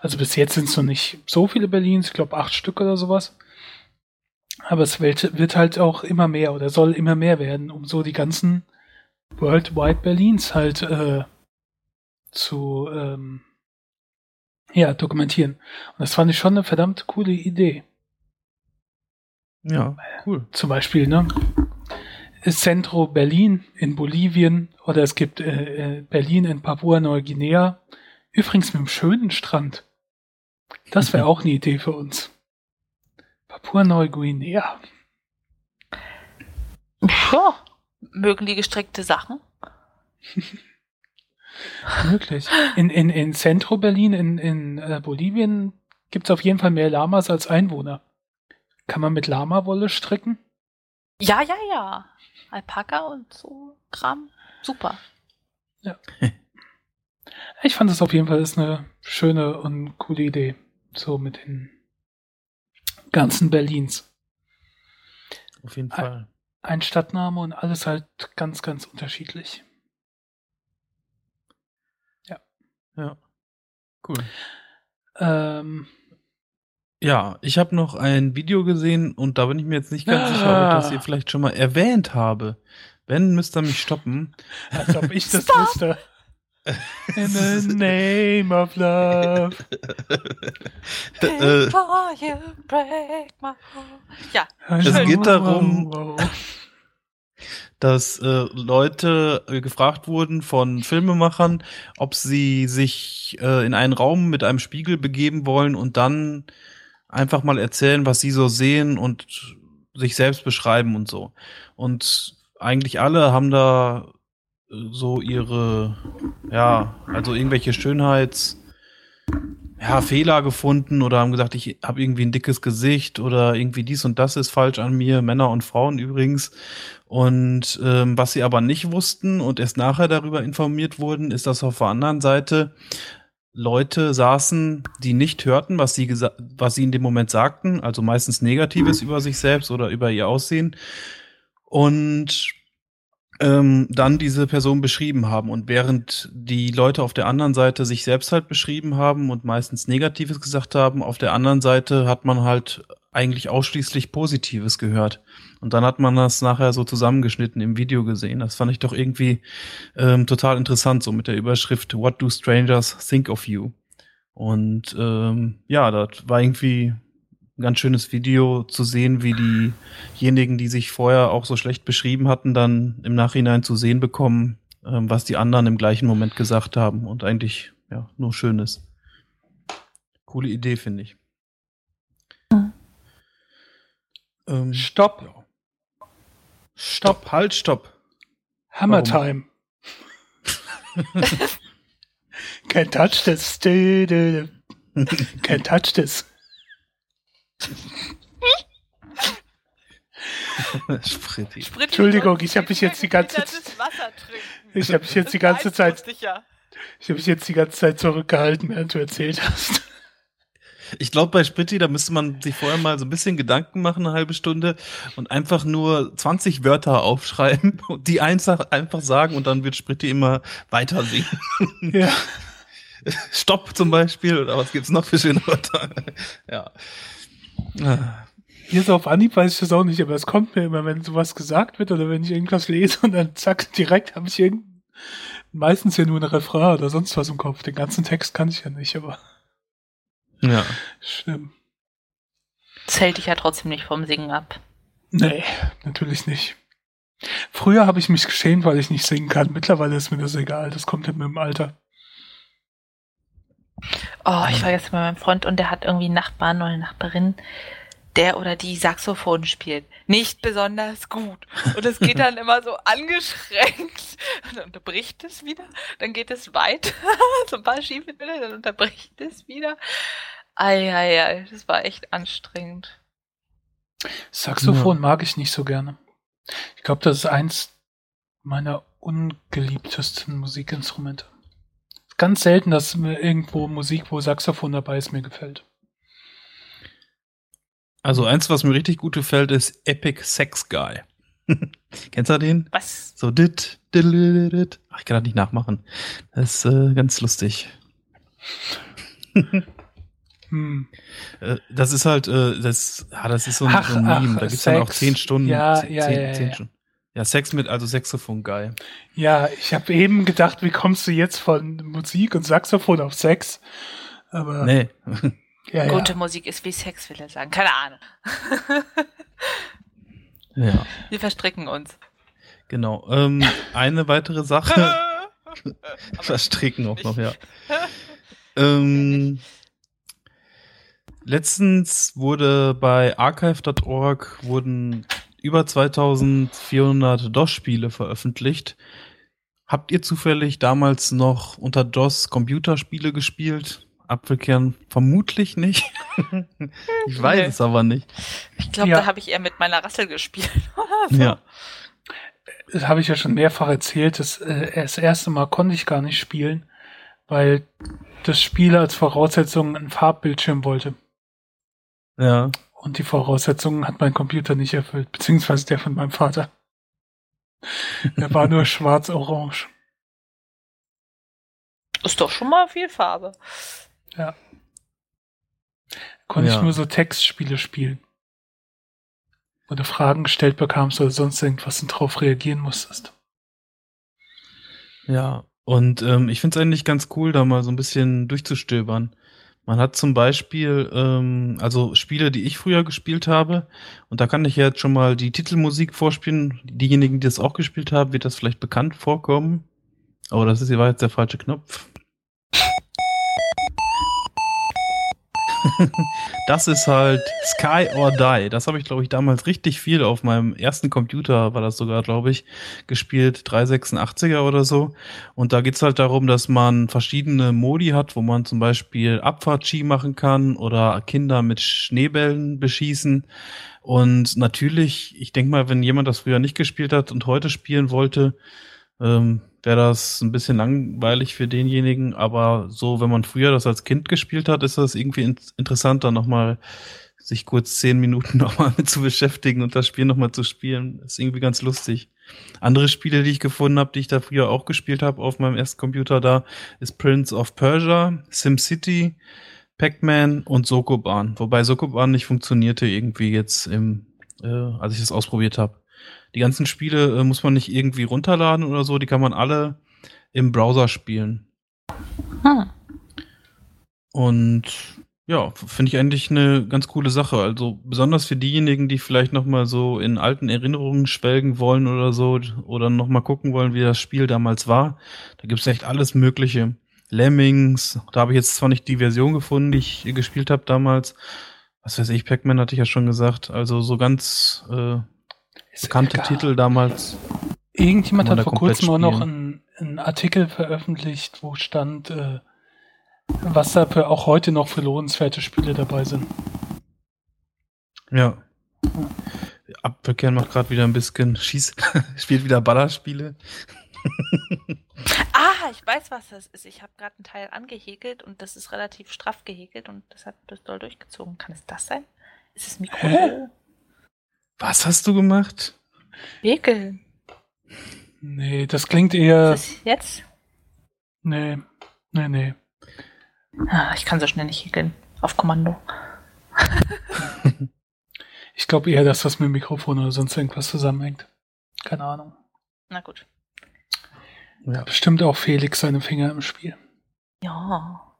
Speaker 1: Also bis jetzt sind es noch nicht so viele Berlins, ich glaube acht Stück oder sowas. Aber es wird, wird halt auch immer mehr oder soll immer mehr werden, um so die ganzen Worldwide Berlins halt äh, zu, ähm, Ja, dokumentieren. Und das fand ich schon eine verdammt coole Idee.
Speaker 3: Ja, cool.
Speaker 1: Zum Beispiel, ne? Centro Berlin in Bolivien oder es gibt äh, äh, Berlin in Papua-Neuguinea. Übrigens mit einem schönen Strand. Das wäre auch eine Idee für uns. Papua-Neuguinea.
Speaker 2: Ja, mögen die gestreckte Sachen?
Speaker 1: Möglich. In, in, in Centro Berlin, in, in äh, Bolivien, gibt es auf jeden Fall mehr Lamas als Einwohner. Kann man mit Lama-Wolle stricken?
Speaker 2: Ja, ja, ja. Alpaka und so Kram. Super.
Speaker 1: Ja. Ich fand es auf jeden Fall ist eine schöne und coole Idee. So mit den ganzen Berlins.
Speaker 3: Auf jeden. Fall.
Speaker 1: Ein Stadtname und alles halt ganz, ganz unterschiedlich.
Speaker 3: Ja. Cool.
Speaker 1: Ähm,
Speaker 3: Ja, ich habe noch ein Video gesehen und da bin ich mir jetzt nicht ganz sicher, ob ich das hier vielleicht schon mal erwähnt habe. Wenn, müsst ihr mich stoppen.
Speaker 1: als ob ich das
Speaker 2: Stop.
Speaker 1: wüsste. In the name of love.
Speaker 3: Äh,
Speaker 2: Before you break my heart. Ja,
Speaker 3: Es geht darum-
Speaker 1: Wow, wow.
Speaker 3: Dass äh, Leute äh, gefragt wurden von Filmemachern, ob sie sich äh, in einen Raum mit einem Spiegel begeben wollen und dann einfach mal erzählen, was sie so sehen und sich selbst beschreiben und so. Und eigentlich alle haben da äh, so ihre, ja, also irgendwelche Schönheits, ja, Fehler gefunden oder haben gesagt, ich habe irgendwie ein dickes Gesicht oder irgendwie dies und das ist falsch an mir, Männer und Frauen übrigens. Und ähm, was sie aber nicht wussten und erst nachher darüber informiert wurden, ist, dass auf der anderen Seite Leute saßen, die nicht hörten, was sie, was sie in dem Moment sagten, also meistens Negatives über sich selbst oder über ihr Aussehen. Und ähm, dann diese Person beschrieben haben. Und während die Leute auf der anderen Seite sich selbst halt beschrieben haben und meistens Negatives gesagt haben, auf der anderen Seite hat man halt eigentlich ausschließlich Positives gehört. Und dann hat man das nachher so zusammengeschnitten im Video gesehen. Das fand ich doch irgendwie ähm, total interessant, so mit der Überschrift What do strangers think of you? Und ähm, ja, das war irgendwie ganz schönes Video zu sehen, wie diejenigen, die sich vorher auch so schlecht beschrieben hatten, dann im Nachhinein zu sehen bekommen, ähm, was die anderen im gleichen Moment gesagt haben und eigentlich ja nur Schönes. Coole Idee, finde ich.
Speaker 2: Mhm.
Speaker 3: Ähm,
Speaker 1: Stopp.
Speaker 3: ja. Stopp, halt, stopp.
Speaker 1: Hammer
Speaker 3: Warum?
Speaker 1: Time. Can't touch this. Can't touch this.
Speaker 3: Spritti.
Speaker 1: Entschuldigung, ich hab mich jetzt die ganze
Speaker 2: trinken.
Speaker 1: Ich habe mich jetzt die ganze Zeit,
Speaker 2: ich
Speaker 1: habe mich jetzt die ganze Zeit zurückgehalten, während du erzählt hast.
Speaker 3: Ich glaube, bei Spritti, da müsste man sich vorher mal so ein bisschen Gedanken machen, eine halbe Stunde, und einfach nur 20 Wörter aufschreiben und die einfach, einfach sagen und dann wird Spritti immer weiter singen.
Speaker 1: Ja.
Speaker 3: Stopp zum Beispiel, oder was gibt's noch für schöne Wörter? ja. Ah.
Speaker 1: Hier so auf Anhieb weiß ich das auch nicht, aber es kommt mir immer, wenn sowas gesagt wird oder wenn ich irgendwas lese und dann zack, direkt habe ich irgend meistens ja nur ein Refrain oder sonst was im Kopf. Den ganzen Text kann ich ja nicht, aber
Speaker 3: Ja.
Speaker 1: schlimm.
Speaker 2: Das hält dich ja trotzdem nicht vom Singen ab.
Speaker 1: Nee, natürlich nicht. Früher habe ich mich geschämt, weil ich nicht singen kann. Mittlerweile ist mir das egal. Das kommt dann mit dem Alter.
Speaker 2: Oh, ich war jetzt bei meinem Freund und der hat irgendwie einen Nachbarn oder eine Nachbarin, der oder die Saxophon spielt. Nicht besonders gut. Und es geht dann immer so angeschränkt. Und dann unterbricht es wieder. Dann geht es weiter. so ein paar Schiefenbilder, dann unterbricht es wieder. Eieiei, das war echt anstrengend.
Speaker 1: Saxophon mag ich nicht so gerne. Ich glaube, das ist eins meiner ungeliebtesten Musikinstrumente. Ganz selten, dass mir irgendwo Musik, wo Saxophon dabei ist, mir gefällt.
Speaker 3: Also eins, was mir richtig gut gefällt, ist Epic Sex Guy. Kennst du den?
Speaker 2: Was?
Speaker 3: So dit, dit, dit, dit. Ach, ich kann das nicht nachmachen. Das ist äh, ganz lustig.
Speaker 1: Hm.
Speaker 3: Äh, Das ist halt, äh, das, ja, das ist so ein,
Speaker 1: Ach,
Speaker 3: so ein Meme.
Speaker 1: ach,
Speaker 3: da gibt's dann auch zehn Stunden.
Speaker 1: Ja,
Speaker 3: zehn,
Speaker 1: ja,
Speaker 3: zehn,
Speaker 1: ja,
Speaker 3: zehn
Speaker 1: ja.
Speaker 3: Stunden. Ja, Sex mit, also Saxophon geil.
Speaker 1: Ja, ich habe eben gedacht, wie kommst du jetzt von Musik und Saxophon auf Sex? Aber
Speaker 3: Nee.
Speaker 1: ja, ja.
Speaker 2: Gute Musik ist wie Sex, will er sagen. Keine Ahnung.
Speaker 3: Ja,
Speaker 2: Wir verstricken uns.
Speaker 3: genau. Ähm, eine weitere Sache. Verstricken auch noch, ja. Ähm, letztens wurde bei archive.org wurden über 2400 DOS-Spiele veröffentlicht. Habt ihr zufällig damals noch unter DOS Computerspiele gespielt? Apfelkern vermutlich nicht. ich weiß
Speaker 2: Nee.
Speaker 3: es aber nicht.
Speaker 2: Ich glaube,
Speaker 1: Ja.
Speaker 2: da habe ich eher mit meiner Rassel gespielt. So.
Speaker 3: Ja.
Speaker 1: Das habe ich ja schon mehrfach erzählt. Das, äh, das erste Mal konnte ich gar nicht spielen, weil das Spiel als Voraussetzung einen Farbbildschirm wollte.
Speaker 3: Ja.
Speaker 1: Und die Voraussetzungen hat mein Computer nicht erfüllt, beziehungsweise der von meinem Vater. Der war nur schwarz-orange.
Speaker 2: Ist doch schon mal viel Farbe.
Speaker 1: Konnte
Speaker 3: Ja.
Speaker 1: ich nur so Textspiele spielen. Wo du Fragen gestellt bekamst oder sonst irgendwas und drauf reagieren musstest.
Speaker 3: Ja, und ähm, ich finde es eigentlich ganz cool, da mal so ein bisschen durchzustöbern. Man hat zum Beispiel, ähm, also Spiele, die ich früher gespielt habe, und da kann ich jetzt schon mal die Titelmusik vorspielen. Diejenigen, die das auch gespielt haben, wird das vielleicht bekannt vorkommen. Oh, das ist war jetzt der falsche Knopf. das ist halt Sky or Die. Das habe ich, glaube ich, damals richtig viel auf meinem ersten Computer, war das sogar, glaube ich, gespielt, 386er oder so. Und da geht's halt darum, dass man verschiedene Modi hat, wo man zum Beispiel Abfahrtski machen kann oder Kinder mit Schneebällen beschießen. Und natürlich, ich denke mal, wenn jemand das früher nicht gespielt hat und heute spielen wollte, ähm, wäre das ein bisschen langweilig für denjenigen. Aber so, wenn man früher das als Kind gespielt hat, ist das irgendwie in interessanter, nochmal sich kurz zehn Minuten nochmal mit zu beschäftigen und das Spiel nochmal zu spielen. Ist irgendwie ganz lustig. Andere Spiele, die ich gefunden habe, die ich da früher auch gespielt habe auf meinem ersten Computer da, ist Prince of Persia, SimCity, Pac-Man und Sokoban. Wobei Sokoban nicht funktionierte irgendwie jetzt im, äh, als ich das ausprobiert habe. Die ganzen Spiele äh, muss man nicht irgendwie runterladen oder so, die kann man alle im Browser spielen.
Speaker 2: Hm.
Speaker 3: Und ja, finde ich eigentlich eine ganz coole Sache. Also besonders für diejenigen, die vielleicht noch mal so in alten Erinnerungen schwelgen wollen oder so oder noch mal gucken wollen, wie das Spiel damals war. Da gibt's echt alles Mögliche. Lemmings, da habe ich jetzt zwar nicht die Version gefunden, die ich gespielt habe damals. Was weiß ich, Pac-Man hatte ich ja schon gesagt. Also so ganz äh, bekannte
Speaker 1: egal.
Speaker 3: Titel damals.
Speaker 1: Irgendjemand hat vor kurzem auch noch einen, einen Artikel veröffentlicht, wo stand, äh, was da für auch heute noch für lohnenswerte Spiele dabei sind.
Speaker 3: Ja. Apfelkern macht gerade wieder ein bisschen Schieß, spielt wieder Ballerspiele.
Speaker 2: Ah, ich weiß, was das ist. Ich habe gerade einen Teil angehäkelt und das ist relativ straff gehäkelt und das hat bis doll durchgezogen. Kann es das sein? Ist es Mikro?
Speaker 3: Was hast du gemacht?
Speaker 2: Häkeln.
Speaker 1: Nee, das klingt eher.
Speaker 2: Ist es jetzt?
Speaker 1: Nee, nee, nee.
Speaker 2: Ah, ich kann so schnell nicht häkeln. Auf Kommando.
Speaker 1: Ich glaube eher, dass das mit dem Mikrofon oder sonst irgendwas zusammenhängt. Keine Ahnung.
Speaker 2: Na gut.
Speaker 3: Ja.
Speaker 1: Bestimmt auch Felix seine Finger im Spiel.
Speaker 2: Ja.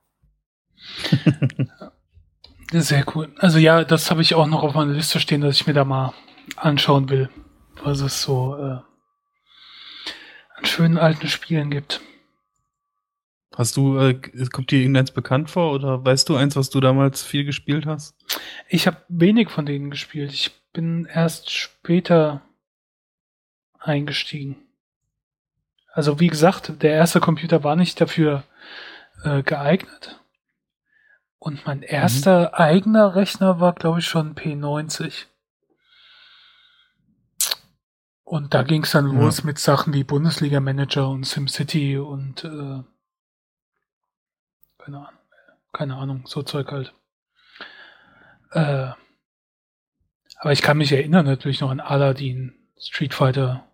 Speaker 1: Sehr cool. Also ja, das habe ich auch noch auf meiner Liste stehen, dass ich mir da mal anschauen will, was es so äh, an schönen alten Spielen gibt.
Speaker 3: Hast du, äh, kommt dir irgendeins bekannt vor oder weißt du eins, was du damals viel gespielt hast?
Speaker 1: Ich habe wenig von denen gespielt. Ich bin erst später eingestiegen. Also wie gesagt, der erste Computer war nicht dafür äh, geeignet. Und mein erster eigener Rechner war, glaube ich, schon P90. Und da ging es dann
Speaker 3: Ja.
Speaker 1: los mit Sachen wie Bundesliga Manager und SimCity und äh, keine Ahnung, keine Ahnung, so Zeug halt. Äh, aber ich kann mich erinnern natürlich noch an Aladdin, Street Fighter,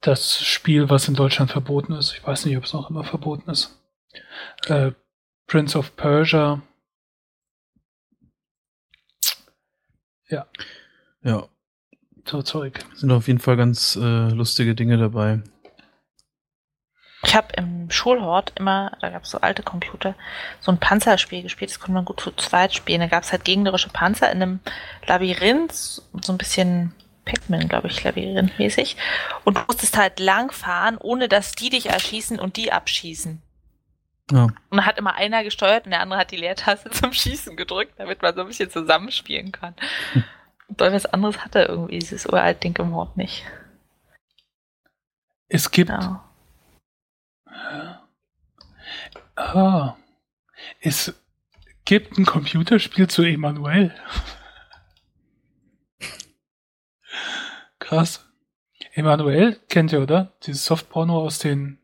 Speaker 1: das Spiel, was in Deutschland verboten ist. Ich weiß nicht, ob es noch immer verboten ist. Äh, Prince of Persia.
Speaker 3: Ja,
Speaker 1: So Zeug.
Speaker 3: sind auf jeden Fall ganz äh, lustige Dinge dabei.
Speaker 2: Ich habe im Schulhort immer, da gab es so alte Computer, so ein Panzerspiel gespielt. Das konnte man gut zu zweit spielen. Da gab es halt gegnerische Panzer in einem Labyrinth, so ein bisschen Pac-Man, glaube ich, labyrinthmäßig. Und du musstest halt langfahren, ohne dass die dich erschießen und die abschießen.
Speaker 3: Ja.
Speaker 2: Und dann hat immer einer gesteuert und der andere hat die Leertaste zum Schießen gedrückt, damit man so ein bisschen zusammenspielen kann. Und was anderes hatte irgendwie dieses uralt Ding im Hort nicht.
Speaker 1: Es gibt.
Speaker 2: Ja.
Speaker 1: Ah, es gibt ein Computerspiel zu Emanuel. Krass. Emanuel kennt ihr, oder? Dieses Softporno aus den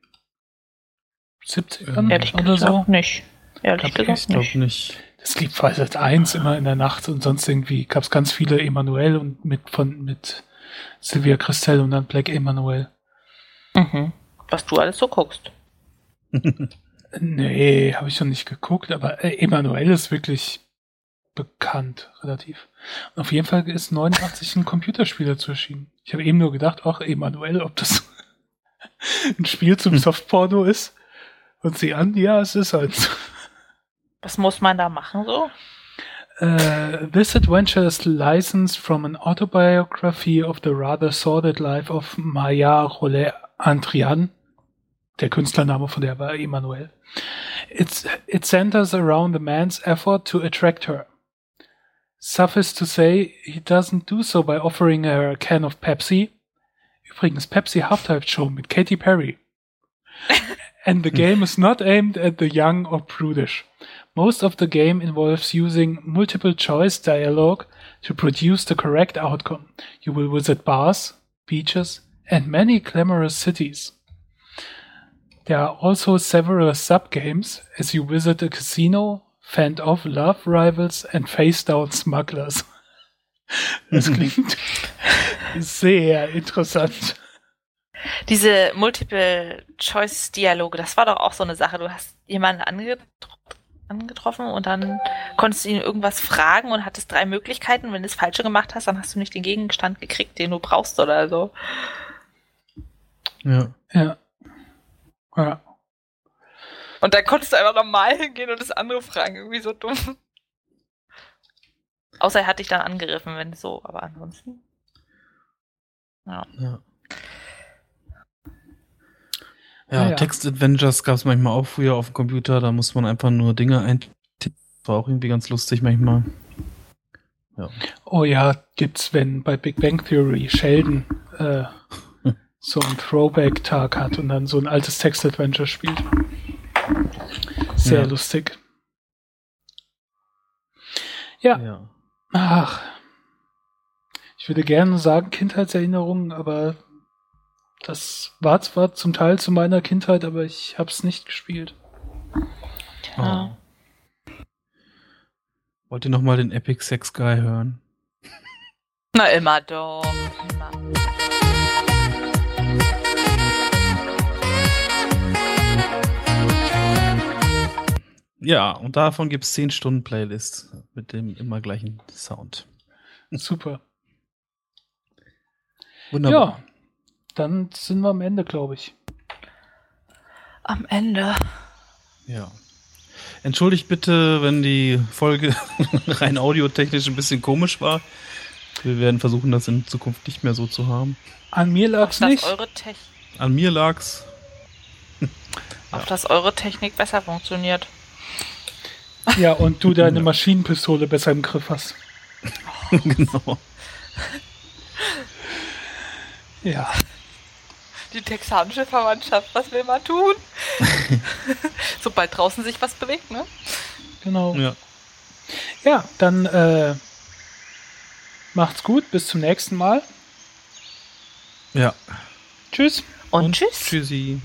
Speaker 1: 70ern
Speaker 2: Ehrlich
Speaker 1: oder
Speaker 2: gesagt
Speaker 1: so.
Speaker 2: nicht. Ehrlich
Speaker 1: ich
Speaker 2: gesagt
Speaker 3: Ich glaube
Speaker 2: nicht.
Speaker 3: nicht.
Speaker 1: Das lief bei Sat 1 immer in der Nacht und sonst irgendwie gab es ganz viele Emanuel und mit von mit Sylvia Christel und dann Black Emanuel.
Speaker 2: Mhm. Was du alles so guckst.
Speaker 1: Nee, habe ich noch nicht geguckt, aber äh, Emanuel ist wirklich bekannt, relativ. Und auf jeden Fall ist 89 ein Computerspiel dazu erschienen. Ich habe eben nur gedacht, ach, Emanuel, ob das ein Spiel zum Softporno ist. Und sie an, ja, es ist eins.
Speaker 2: Was muss man da machen so?
Speaker 1: Uh, this adventure is licensed from an autobiography of the rather sordid life of Maya Rollet Andrian. Der Künstlername von der war Emanuel. It's, it centers around the man's effort to attract her. Suffice to say, he doesn't do so by offering her a can of Pepsi. Übrigens, Pepsi Halftime Show mit Katy Perry. And the game is not aimed at the young or prudish. Most of the game involves using multiple choice dialogue to produce the correct outcome. You will visit bars, beaches, and many glamorous cities. There are also several sub-games as you visit a casino, fend off love rivals, and face down smugglers. Das klingt sehr interessant.
Speaker 2: Diese Multiple-Choice-Dialoge, das war doch auch so eine Sache. Du hast jemanden ange angetroffen und dann konntest du ihn irgendwas fragen und hattest drei Möglichkeiten. Wenn du das Falsche gemacht hast, dann hast du nicht den Gegenstand gekriegt, den du brauchst oder so.
Speaker 3: Ja.
Speaker 1: Ja. Ja.
Speaker 2: Und dann konntest du einfach normal hingehen und das andere fragen. Irgendwie so dumm. Außer er hat dich dann angegriffen, wenn so, aber ansonsten. Ja.
Speaker 3: Ja.
Speaker 1: Ah,
Speaker 3: Ja,
Speaker 1: ja.
Speaker 3: Text-Adventures gab es manchmal auch früher auf dem Computer, da muss man einfach nur Dinge eintippen. War auch irgendwie ganz lustig manchmal. Ja.
Speaker 1: Oh ja, gibt's, wenn bei Big Bang Theory Sheldon äh, so einen Throwback-Tag hat und dann so ein altes Text-Adventure spielt. Sehr
Speaker 3: Ja.
Speaker 1: lustig. Ja,
Speaker 3: ja.
Speaker 1: ach. Ich würde gerne sagen Kindheitserinnerungen, aber das war zwar zum Teil zu meiner Kindheit, aber ich hab's nicht gespielt.
Speaker 2: Ja.
Speaker 3: Oh. Wollt ihr nochmal den Epic Sex Guy hören?
Speaker 2: Na, immer doch. Immer.
Speaker 3: Ja, und davon gibt es 10 Stunden Playlist mit dem immer gleichen Sound.
Speaker 1: Super.
Speaker 3: Wunderbar.
Speaker 1: Ja, dann sind wir am Ende, glaube ich.
Speaker 2: Am Ende.
Speaker 3: Ja. Entschuldigt bitte, wenn die Folge rein audiotechnisch ein bisschen komisch war. Wir werden versuchen, das in Zukunft nicht mehr so zu haben.
Speaker 1: An mir lag's
Speaker 2: Dass
Speaker 1: nicht.
Speaker 2: eure, Tech
Speaker 3: An mir lag's.
Speaker 2: auf dass eure Technik besser funktioniert.
Speaker 1: Ja, und du deine Maschinenpistole besser im Griff hast.
Speaker 3: genau.
Speaker 1: Ja.
Speaker 2: Die texanische Verwandtschaft, was will man tun? Sobald draußen sich was bewegt, ne?
Speaker 1: Genau. Ja,
Speaker 3: Ja.
Speaker 1: dann äh, macht's gut. Bis zum nächsten Mal.
Speaker 3: Ja.
Speaker 1: Tschüss.
Speaker 2: Und, tschüss.
Speaker 3: Tschüssi.